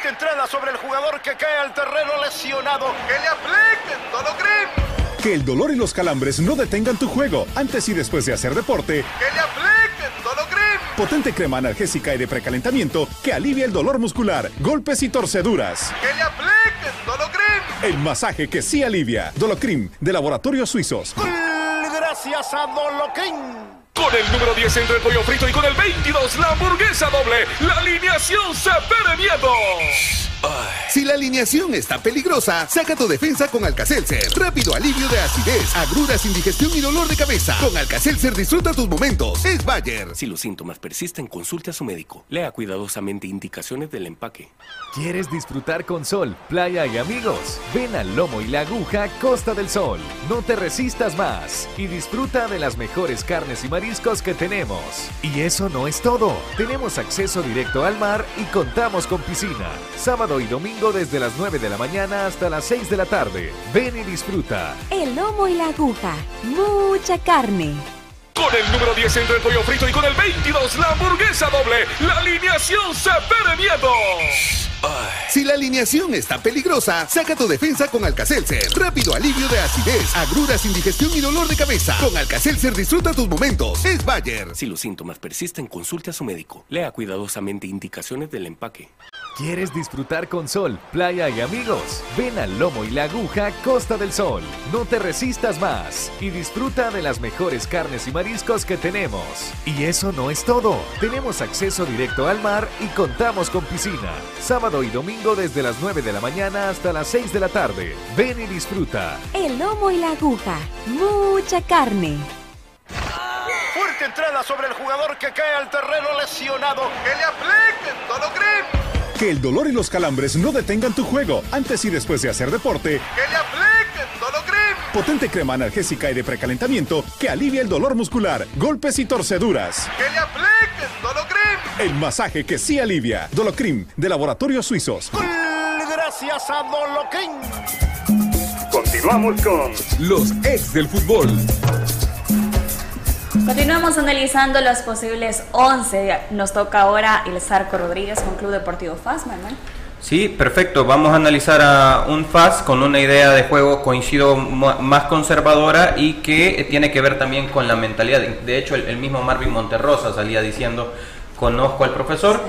Fuerte entrada sobre el jugador que cae al terreno lesionado. Que le apliquen Dolocrim. Que el dolor y los calambres no detengan tu juego antes y después de hacer deporte. Que le apliquen Dolocrim. Potente crema analgésica y de precalentamiento que alivia el dolor muscular, golpes y torceduras. Que le apliquen. El masaje que sí alivia. Dolocrim, de Laboratorios Suizos. Gracias a Dolocrim. Con el número 10 entra el pollo frito y con el 22 la hamburguesa doble. La alineación se miedo. Si la alineación está peligrosa, saca tu defensa con Alcacelser. Rápido alivio de acidez, agruras, indigestión y dolor de cabeza. Con Alcacelser disfruta tus momentos. Es Bayer. Si los síntomas persisten, consulte a su médico. Lea cuidadosamente indicaciones del empaque. ¿Quieres disfrutar con sol, playa y amigos? Ven al Lomo y la Aguja Costa del Sol. No te resistas más y disfruta de las mejores carnes y mariscos que tenemos. Y eso no es todo. Tenemos acceso directo al mar y contamos con piscina. Sábado y domingo desde las 9 de la mañana hasta las 6 de la tarde. Ven y disfruta. El lomo y la aguja. Mucha carne. Con el número 10 entra el pollo frito y con el 22 la hamburguesa doble. La alineación se pone miedo. Si la alineación está peligrosa, saca tu defensa con Alcacelser. Rápido alivio de acidez, agruras, indigestión y dolor de cabeza. Con Alcacelser disfruta tus momentos. Es Bayer. Si los síntomas persisten, consulte a su médico. Lea cuidadosamente indicaciones del empaque. ¿Quieres disfrutar con sol, playa y amigos? Ven al Lomo y la Aguja Costa del Sol. No te resistas más y disfruta de las mejores carnes y mariscos que tenemos. Y eso no es todo. Tenemos acceso directo al mar y contamos con piscina. Sábado y domingo desde las 9 de la mañana hasta las 6 de la tarde. Ven y disfruta. El lomo y la aguja. Mucha carne. Fuerte entrada sobre el jugador que cae al terreno lesionado. Que le apliquen Dolocrim. Que el dolor y los calambres no detengan tu juego antes y después de hacer deporte. Que le apliquen Dolocrim. Potente crema analgésica y de precalentamiento que alivia el dolor muscular, golpes y torceduras. Que le apliquen Dolocrim. El masaje que sí alivia. Dolocrim, de Laboratorios Suizos. Gracias a Dolocrim. Continuamos con Los ex del fútbol. Continuamos analizando los posibles 11. Nos toca ahora el Zarco Rodríguez con Club Deportivo FAS, Manuel. Sí, perfecto. Vamos a analizar a un FAS con una idea de juego, coincido, más conservadora y que tiene que ver también con la mentalidad. De hecho, el, el mismo Marvin Monterrosa salía diciendo, conozco al profesor,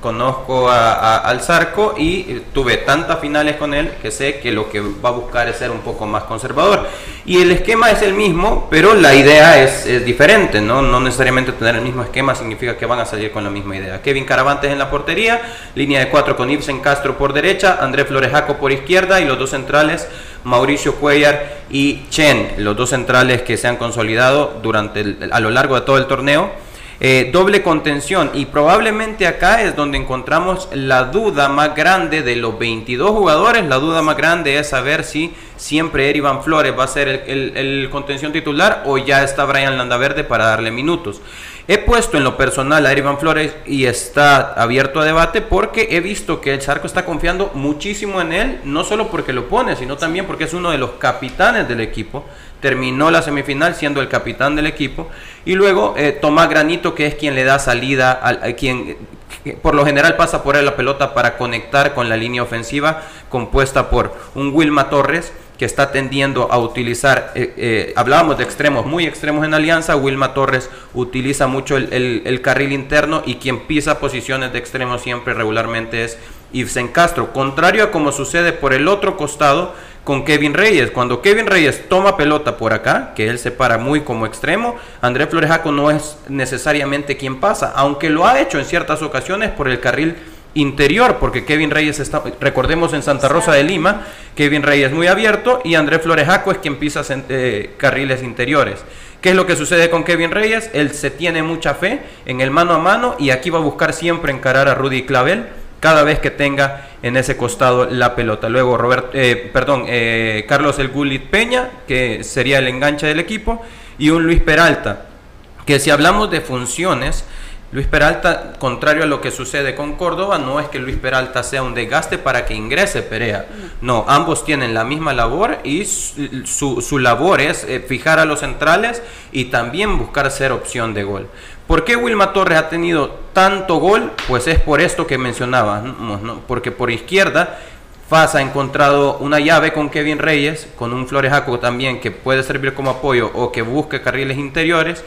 conozco a- a- al Zarco y eh, tuve tantas finales con él que sé que lo que va a buscar es ser un poco más conservador. Y el esquema es el mismo, pero la idea es, es diferente, ¿no? No necesariamente tener el mismo esquema significa que van a salir con la misma idea. Kevin Caravantes en la portería, línea de cuatro con Ibsen Castro por derecha, Andrés Florejaco por izquierda y los dos centrales, Mauricio Cuellar y Chen, los dos centrales que se han consolidado durante el- a lo largo de todo el torneo. Eh, doble contención y probablemente acá es donde encontramos la duda más grande de los 22 jugadores. La duda más grande es saber si siempre Erivan Flores va a ser el, contención titular o ya está Brian Landaverde para darle minutos. He puesto en lo personal a Erivan Flores y está abierto a debate porque he visto que el Zarco está confiando muchísimo en él, no solo porque lo pone, sino también porque es uno de los capitanes del equipo. Terminó la semifinal siendo el capitán del equipo. Y luego eh, Tomás Granito, que es quien le da salida, al, a quien por lo general pasa por él la pelota para conectar con la línea ofensiva compuesta por un Wilma Torres que está tendiendo a utilizar, eh, eh, hablábamos de extremos, muy extremos en Alianza, Wilma Torres utiliza mucho el, carril interno y quien pisa posiciones de extremo siempre regularmente es Ibsen Castro, contrario a como sucede por el otro costado con Kevin Reyes. Cuando Kevin Reyes toma pelota por acá, que él se para muy como extremo, Andrés Florejaco no es necesariamente quien pasa, aunque lo ha hecho en ciertas ocasiones por el carril interior, porque Kevin Reyes está, recordemos en Santa Rosa de Lima, Kevin Reyes muy abierto y Andrés Florejaco es quien pisa eh, carriles interiores. ¿Qué es lo que sucede con Kevin Reyes? Él se tiene mucha fe en el mano a mano y aquí va a buscar siempre encarar a Rudy Clavel cada vez que tenga en ese costado la pelota. Luego Robert, eh, perdón, eh, Carlos El Gulit Peña, que sería el enganche del equipo, y un Luis Peralta, que si hablamos de funciones, Luis Peralta, contrario a lo que sucede con Córdoba, no es que Luis Peralta sea un desgaste para que ingrese Perea. No, ambos tienen la misma labor y su, labor es eh, fijar a los centrales y también buscar ser opción de gol. ¿Por qué Wilma Torres ha tenido tanto gol? Pues es por esto que mencionaba, porque por izquierda Faz ha encontrado una llave con Kevin Reyes, con un Florejaco también que puede servir como apoyo o que busque carriles interiores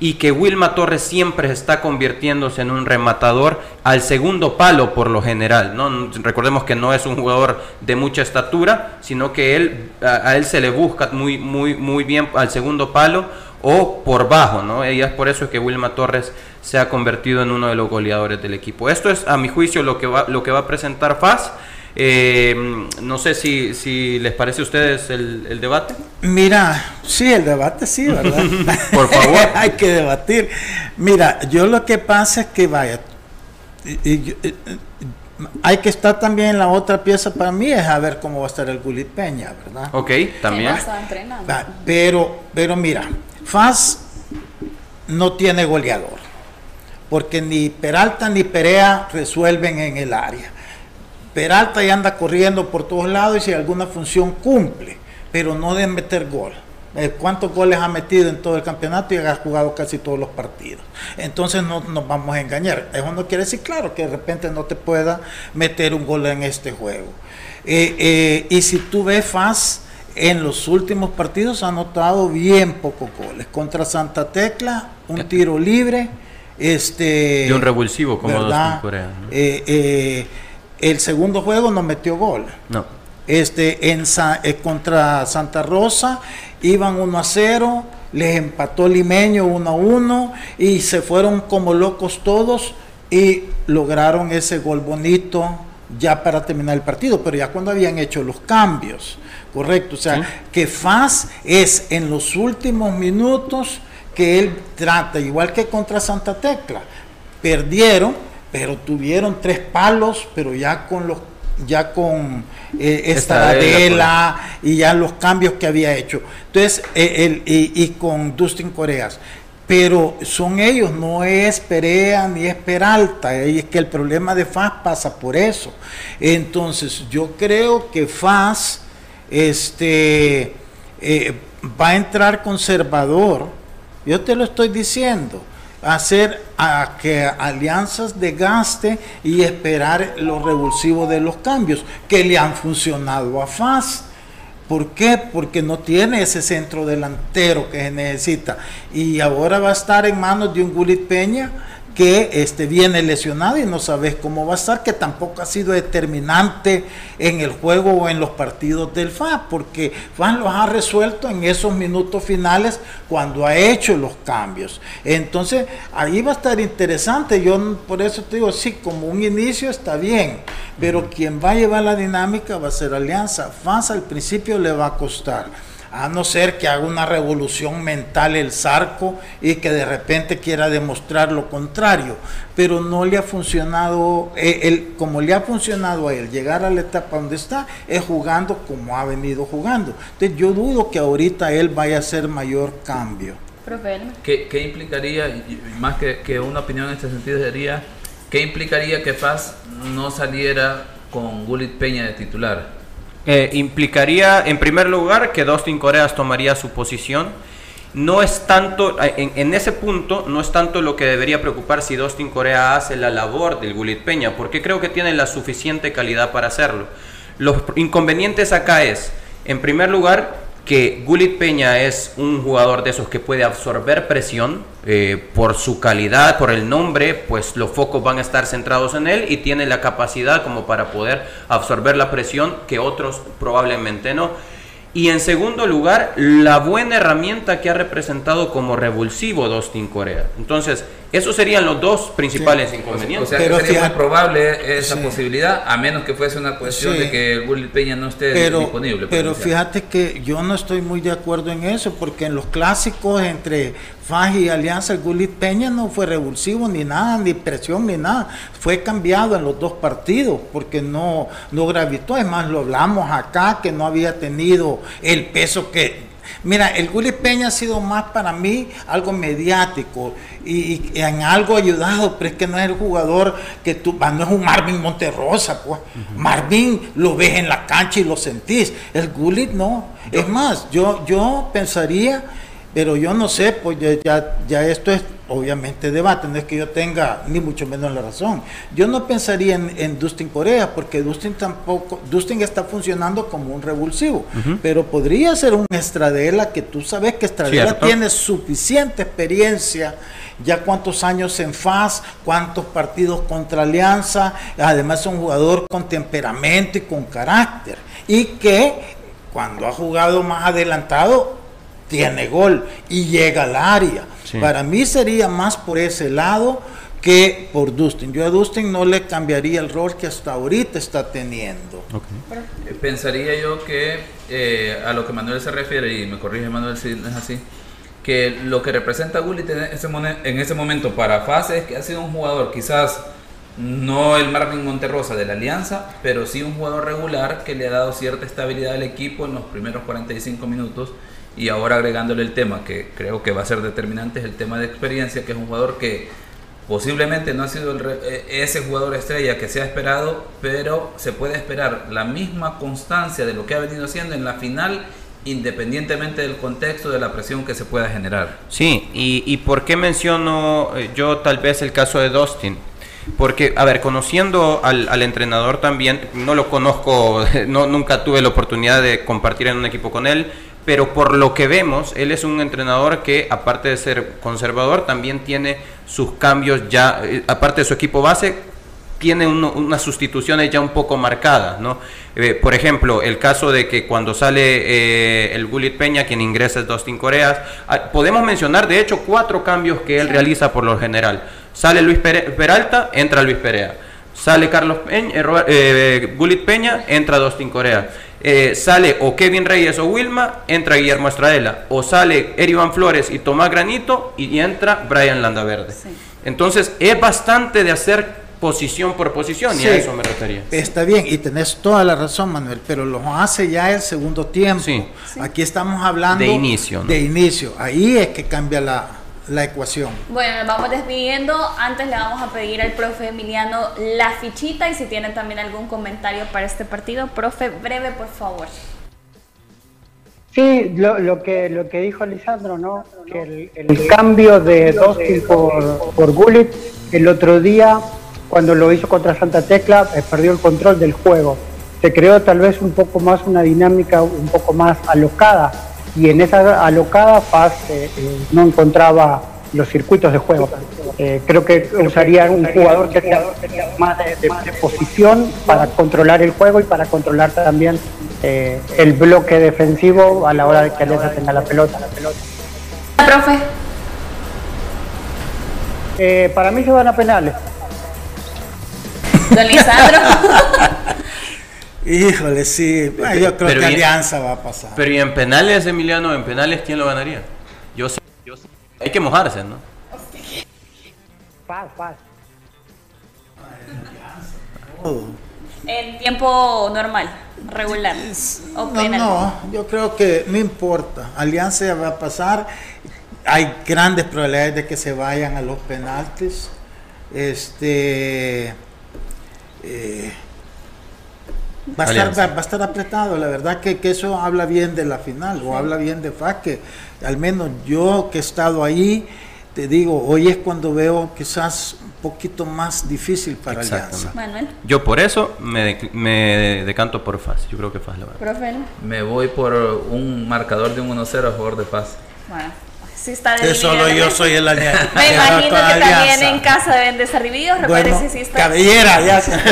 y que Wilma Torres siempre está convirtiéndose en un rematador al segundo palo por lo general. ¿no? Recordemos que no es un jugador de mucha estatura, sino que él, a, él se le busca muy, muy, muy bien al segundo palo o por bajo. ¿no? Y es por eso que Wilma Torres se ha convertido en uno de los goleadores del equipo. Esto es, a mi juicio, lo que va, lo que va a presentar Faz. Eh, no sé si, si, les parece a ustedes el, debate. Mira, sí, el debate sí, ¿verdad? <laughs> Por favor. <laughs> Hay que debatir. Mira, yo lo que pasa es que vaya, hay que estar también en la otra pieza para mí es a ver cómo va a estar el Gulit Peña, ¿verdad? Ok, también. Pero, pero mira, Faz no tiene goleador, porque ni Peralta ni Perea resuelven en el área. Peralta ya anda corriendo por todos lados y si alguna función cumple, pero no de meter gol. Eh, ¿Cuántos goles ha metido en todo el campeonato y ha jugado casi todos los partidos? Entonces no nos vamos a engañar. Eso no quiere decir, claro, que de repente no te pueda meter un gol en este juego. Eh, eh, y si tú ves Faz, en los últimos partidos ha anotado bien pocos goles. Contra Santa Tecla, un tiro libre. Este, y un revulsivo como ¿verdad? Corea. El segundo juego no metió gol. No. Este, en eh, contra Santa Rosa iban 1 a 0, les empató Limeño 1 a 1 y se fueron como locos todos y lograron ese gol bonito ya para terminar el partido, pero ya cuando habían hecho los cambios, correcto, o sea, que Faz es en los últimos minutos que él trata, igual que contra Santa Tecla, perdieron, pero tuvieron tres palos, pero ya con los ya con eh, esta vela y ya los cambios que había hecho. Entonces, eh, y, con Dustin Coreas. Pero son ellos, no es Perea ni es Peralta. Y es que el problema de FAS pasa por eso. Entonces, yo creo que FAS este, eh, va a entrar conservador. Yo te lo estoy diciendo hacer a que alianzas de gaste y esperar los revulsivos de los cambios que le han funcionado a FAS. ¿Por qué? Porque no tiene ese centro delantero que se necesita. Y ahora va a estar en manos de un Gulit Peña que este, viene lesionado y no sabes cómo va a estar, que tampoco ha sido determinante en el juego o en los partidos del FA, porque FA los ha resuelto en esos minutos finales cuando ha hecho los cambios. Entonces, ahí va a estar interesante. Yo por eso te digo, sí, como un inicio está bien, pero quien va a llevar la dinámica va a ser Alianza. FAS al principio le va a costar a no ser que haga una revolución mental el Zarco y que de repente quiera demostrar lo contrario, pero no le ha funcionado, eh, como le ha funcionado a él llegar a la etapa donde está, es jugando como ha venido jugando. Entonces yo dudo que ahorita él vaya a hacer mayor cambio. ¿Qué, ¿Qué, implicaría, más que, que, una opinión en este sentido, sería, qué implicaría que Paz no saliera con Gulit Peña de titular? Eh, implicaría, en primer lugar, que Dustin Coreas tomaría su posición. No es tanto, eh, en, ese punto, no es tanto lo que debería preocupar si Dustin Corea hace la labor del Gulit Peña, porque creo que tiene la suficiente calidad para hacerlo. Los inconvenientes acá es En primer lugar, que Gulit Peña es un jugador de esos que puede absorber presión eh, por su calidad, por el nombre, pues los focos van a estar centrados en él y tiene la capacidad como para poder absorber la presión que otros probablemente no. Y en segundo lugar, la buena herramienta que ha representado como revulsivo Dustin Corea. Entonces, esos serían los dos principales inconvenientes. O sea, que sería muy probable esa posibilidad, a menos que fuese una cuestión de que Willy Peña no esté disponible. Pero fíjate que yo no estoy muy de acuerdo en eso, porque en los clásicos entre FAJ y Alianza, el Gulit Peña no fue revulsivo ni nada, ni presión ni nada. Fue cambiado en los dos partidos, porque no, no gravitó. Es más, lo hablamos acá, que no había tenido el peso que Mira, el Gulli Peña ha sido más para mí algo mediático y, en algo ayudado, pero es que no es el jugador que tú, ah, no es un Marvin Monterrosa, pues. Marvin lo ves en la cancha y lo sentís. El Gullit no. Es más, yo, yo pensaría, pero yo no sé, pues ya, ya esto es obviamente debate, no es que yo tenga ni mucho menos la razón. Yo no pensaría en, Dustin Corea, porque Dustin tampoco, Dustin está funcionando como un revulsivo, pero podría ser un Estradela que tú sabes que Estradela tiene suficiente experiencia, ya cuántos años en FAS, cuántos partidos contra Alianza, además es un jugador con temperamento y con carácter, y que cuando ha jugado más adelantado, tiene gol y llega al área. Para mí sería más por ese lado que por Dustin. Yo a Dustin no le cambiaría el rol que hasta ahorita está teniendo. Eh, pensaría yo que eh, a lo que Manuel se refiere, y me corrige Manuel si no es así, que lo que representa a Gullit en ese, en ese momento para Fase es que ha sido un jugador quizás no el Marvin Monterrosa de la Alianza, pero sí un jugador regular que le ha dado cierta estabilidad al equipo en los primeros 45 minutos y ahora agregándole el tema que creo que va a ser determinante es el tema de experiencia, que es un jugador que posiblemente no ha sido eh, ese jugador estrella que se ha esperado, pero se puede esperar la misma constancia de lo que ha venido haciendo en la final independientemente del contexto de la presión que se pueda generar. Sí, y, y por qué menciono eh, yo tal vez el caso de Dustin. Porque, a ver, conociendo al, al, entrenador también, no lo conozco, <laughs> no, nunca tuve la oportunidad de compartir en un equipo con él, pero por lo que vemos, él es un entrenador que, aparte de ser conservador, también tiene sus cambios ya, eh, aparte de su equipo base, tiene unas sustituciones ya un poco marcadas, ¿no? Eh, por ejemplo, el caso de que cuando sale eh, el Gulit Peña, quien ingresa es Dustin Coreas, ah, podemos mencionar de hecho cuatro cambios que él realiza por lo general. Sale Luis Peralta, entra Luis Perea. Sale Carlos Peña, Gulit Peña, entra Dustin Corea eh, sale o Kevin Reyes o Wilma, entra Guillermo Estradela. O sale Erivan Flores y Tomás Granito y entra Brian Landaverde. Entonces es bastante de hacer posición por posición y a eso me refería. Está bien y tenés toda la razón Manuel, pero lo hace ya el segundo tiempo. Aquí estamos hablando de inicio. De inicio. Ahí es que cambia la, la ecuación. Bueno, nos vamos despidiendo. Antes le vamos a pedir al profe Emiliano la fichita y si tiene también algún comentario para este partido. Profe, breve, por favor. Sí, lo, que, lo que dijo Lisandro, ¿no? Que el, cambio de Dustin por, por Gullit el otro día, cuando lo hizo contra Santa Tecla, eh, perdió el control del juego. Se creó tal vez un poco más una dinámica un poco más alocada y en esa alocada Paz eh, eh, no encontraba los circuitos de juego. Eh, creo que usaría un jugador que sea más de, posición para controlar el juego y para controlar también el bloque defensivo a la hora de que Alianza tenga la pelota. La pelota. profe? para mí se van a penales. Don Lisandro. <laughs> Híjole, sí. yo creo que Alianza va a pasar. Pero ¿y en penales, Emiliano? ¿En penales quién lo ganaría? Yo sé. Yo sé. Hay que mojarse, ¿no? Paz, paz. En tiempo normal, regular. O no, no, yo creo que no importa. Alianza va a pasar. Hay grandes probabilidades de que se vayan a los penaltis. Este. Eh, Va a, estar, va, a estar apretado, la verdad que, eso habla bien de la final o habla bien de FAC, que al menos yo que he estado ahí, te digo, hoy es cuando veo quizás un poquito más difícil para Alianza. Manuel. Yo por eso me, me decanto por FAS. Yo creo que FAS la. Profe, ¿no? Me voy por un marcador de un 1-0 a favor de. Bueno, sí está Que solo yo soy el año. <laughs> Me imagino que también en casa deben de estar divididos. Recuerden Bueno, si sí está. cabellera, ya <laughs> se quiera,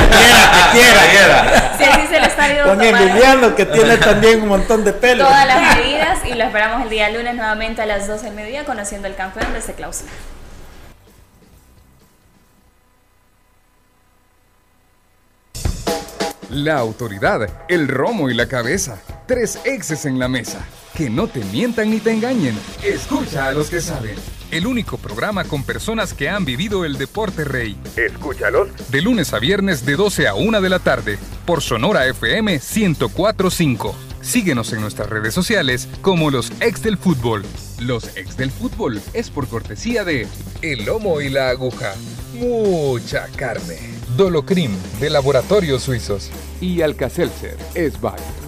que quiera. Si así se le está viendo Con Emiliano, que tiene también un montón de pelo. todas las medidas y lo esperamos el día lunes nuevamente a las 12 del mediodía conociendo el campeón de este clausura. La autoridad, el romo y la cabeza. Tres exes en la mesa. Que no te mientan ni te engañen. Escucha a los que saben. El único programa con personas que han vivido el deporte rey. Escúchalos. De lunes a viernes de 12 a 1 de la tarde. Por Sonora FM 1045. Síguenos en nuestras redes sociales como los ex del fútbol. Los ex del fútbol es por cortesía de El Lomo y la Aguja. Mucha carne. Dolocrim de Laboratorios Suizos. Y Alcacelser es válido.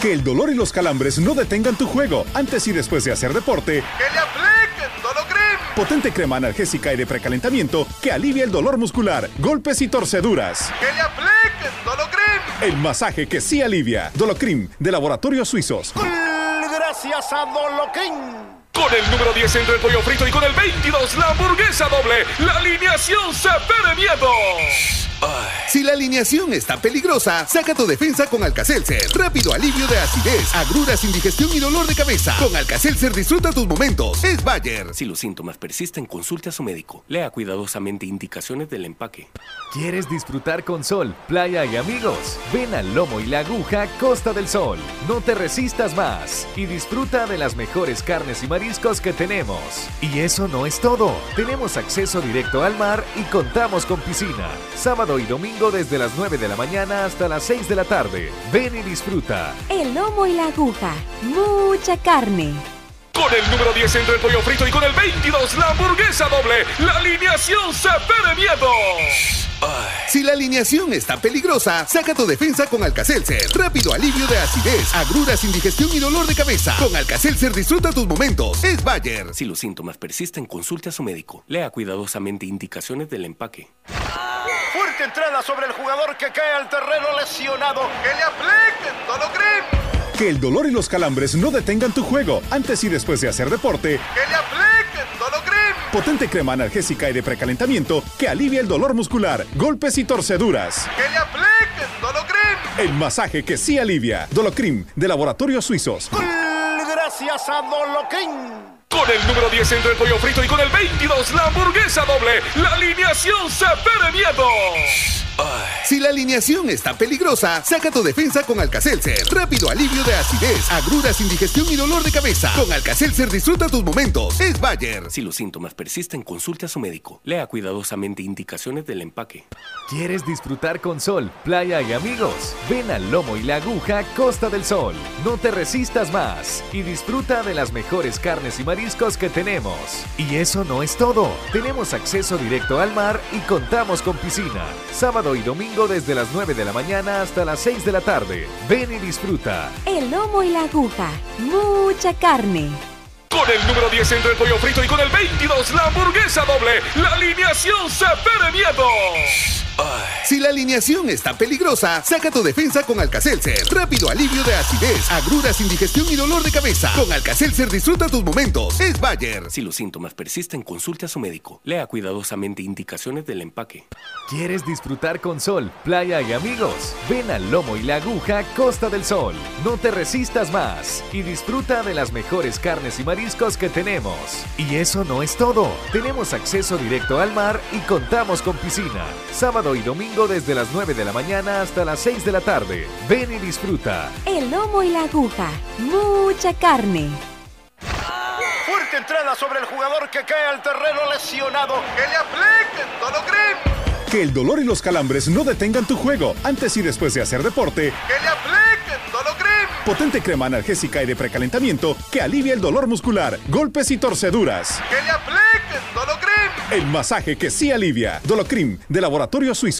Que el dolor y los calambres no detengan tu juego antes y después de hacer deporte. Que le apliquen Dolocrim. Potente crema analgésica y de precalentamiento que alivia el dolor muscular, golpes y torceduras. Que le apliquen Dolocrim. El masaje que sí alivia. Dolocrim, de Laboratorios Suizos. Gracias a Dolocrim. Con el número 10 entre el pollo frito y con el 22 la hamburguesa doble. La alineación se pere miedo. Si la alineación está peligrosa, saca tu defensa con Alcacelser. Rápido alivio de acidez, agruras, indigestión y dolor de cabeza. Con Alcacelser disfruta tus momentos. Es Bayer. Si los síntomas persisten, consulte a su médico. Lea cuidadosamente indicaciones del empaque. ¿Quieres disfrutar con sol, playa y amigos? Ven al Lomo y la Aguja Costa del Sol. No te resistas más y disfruta de las mejores carnes y mariscos que tenemos. Y eso no es todo. Tenemos acceso directo al mar y contamos con piscina. Sábado y domingo desde las 9 de la mañana hasta las 6 de la tarde. Ven y disfruta. El lomo y la aguja. Mucha carne. Con el número 10 entre el pollo frito y con el 22 la hamburguesa doble. La alineación se pere miedo. Si la alineación está peligrosa, saca tu defensa con Alcacelser. Rápido alivio de acidez, agruras, indigestión y dolor de cabeza. Con Alcacelser disfruta tus momentos. Es Bayer. Si los síntomas persisten, consulte a su médico. Lea cuidadosamente indicaciones del empaque. Fuerte entrada sobre el jugador que cae al terreno lesionado. Que le apliquen Dolocrim. Que el dolor y los calambres no detengan tu juego antes y después de hacer deporte. Que le apliquen Dolocrim. Potente crema analgésica y de precalentamiento que alivia el dolor muscular, golpes y torceduras. Que le apliquen Dolocrim. El masaje que sí alivia. Dolocrim, de Laboratorios Suizos. Gracias a Dolocrim. Con el número 10 entre el pollo frito y con el 22 la hamburguesa doble. La alineación se pere miedo. Si la alineación está peligrosa, saca tu defensa con Alcacelser. Rápido alivio de acidez, agruras, indigestión y dolor de cabeza. Con Alcacelser disfruta tus momentos. Es Bayer. Si los síntomas persisten, consulte a su médico. Lea cuidadosamente indicaciones del empaque. ¿Quieres disfrutar con sol, playa y amigos? Ven al Lomo y la Aguja Costa del Sol. No te resistas más y disfruta de las mejores carnes y mariscos que tenemos. Y eso no es todo. Tenemos acceso directo al mar y contamos con piscina. Sábado y domingo desde las 9 de la mañana hasta las 6 de la tarde. Ven y disfruta. El lomo y la aguja. Mucha carne. Con el número 10 entre el pollo frito y con el 22 la hamburguesa doble. La alineación se pere miedo. Si la alineación está peligrosa, saca tu defensa con Alcacelser. Rápido alivio de acidez, agruras, indigestión y dolor de cabeza. Con Alcacelser disfruta tus momentos. Es Bayer. Si los síntomas persisten, consulte a su médico. Lea cuidadosamente indicaciones del empaque. ¿Quieres disfrutar con sol, playa y amigos? Ven al Lomo y la Aguja Costa del Sol. No te resistas más y disfruta de las mejores carnes y mariscos que tenemos. Y eso no es todo. Tenemos acceso directo al mar y contamos con piscina. Sábado y domingo desde las 9 de la mañana hasta las 6 de la tarde. Ven y disfruta. El lomo y la aguja. Mucha carne. Fuerte entrada sobre el jugador que cae al terreno lesionado. Que le apliquen Dolocrim. Que el dolor y los calambres no detengan tu juego antes y después de hacer deporte. Que le apliquen Dolocrim. Potente crema analgésica y de precalentamiento que alivia el dolor muscular, golpes y torceduras. Que le apliquen Dolocrim. El masaje que sí alivia. Dolocrim, de Laboratorio Suizo.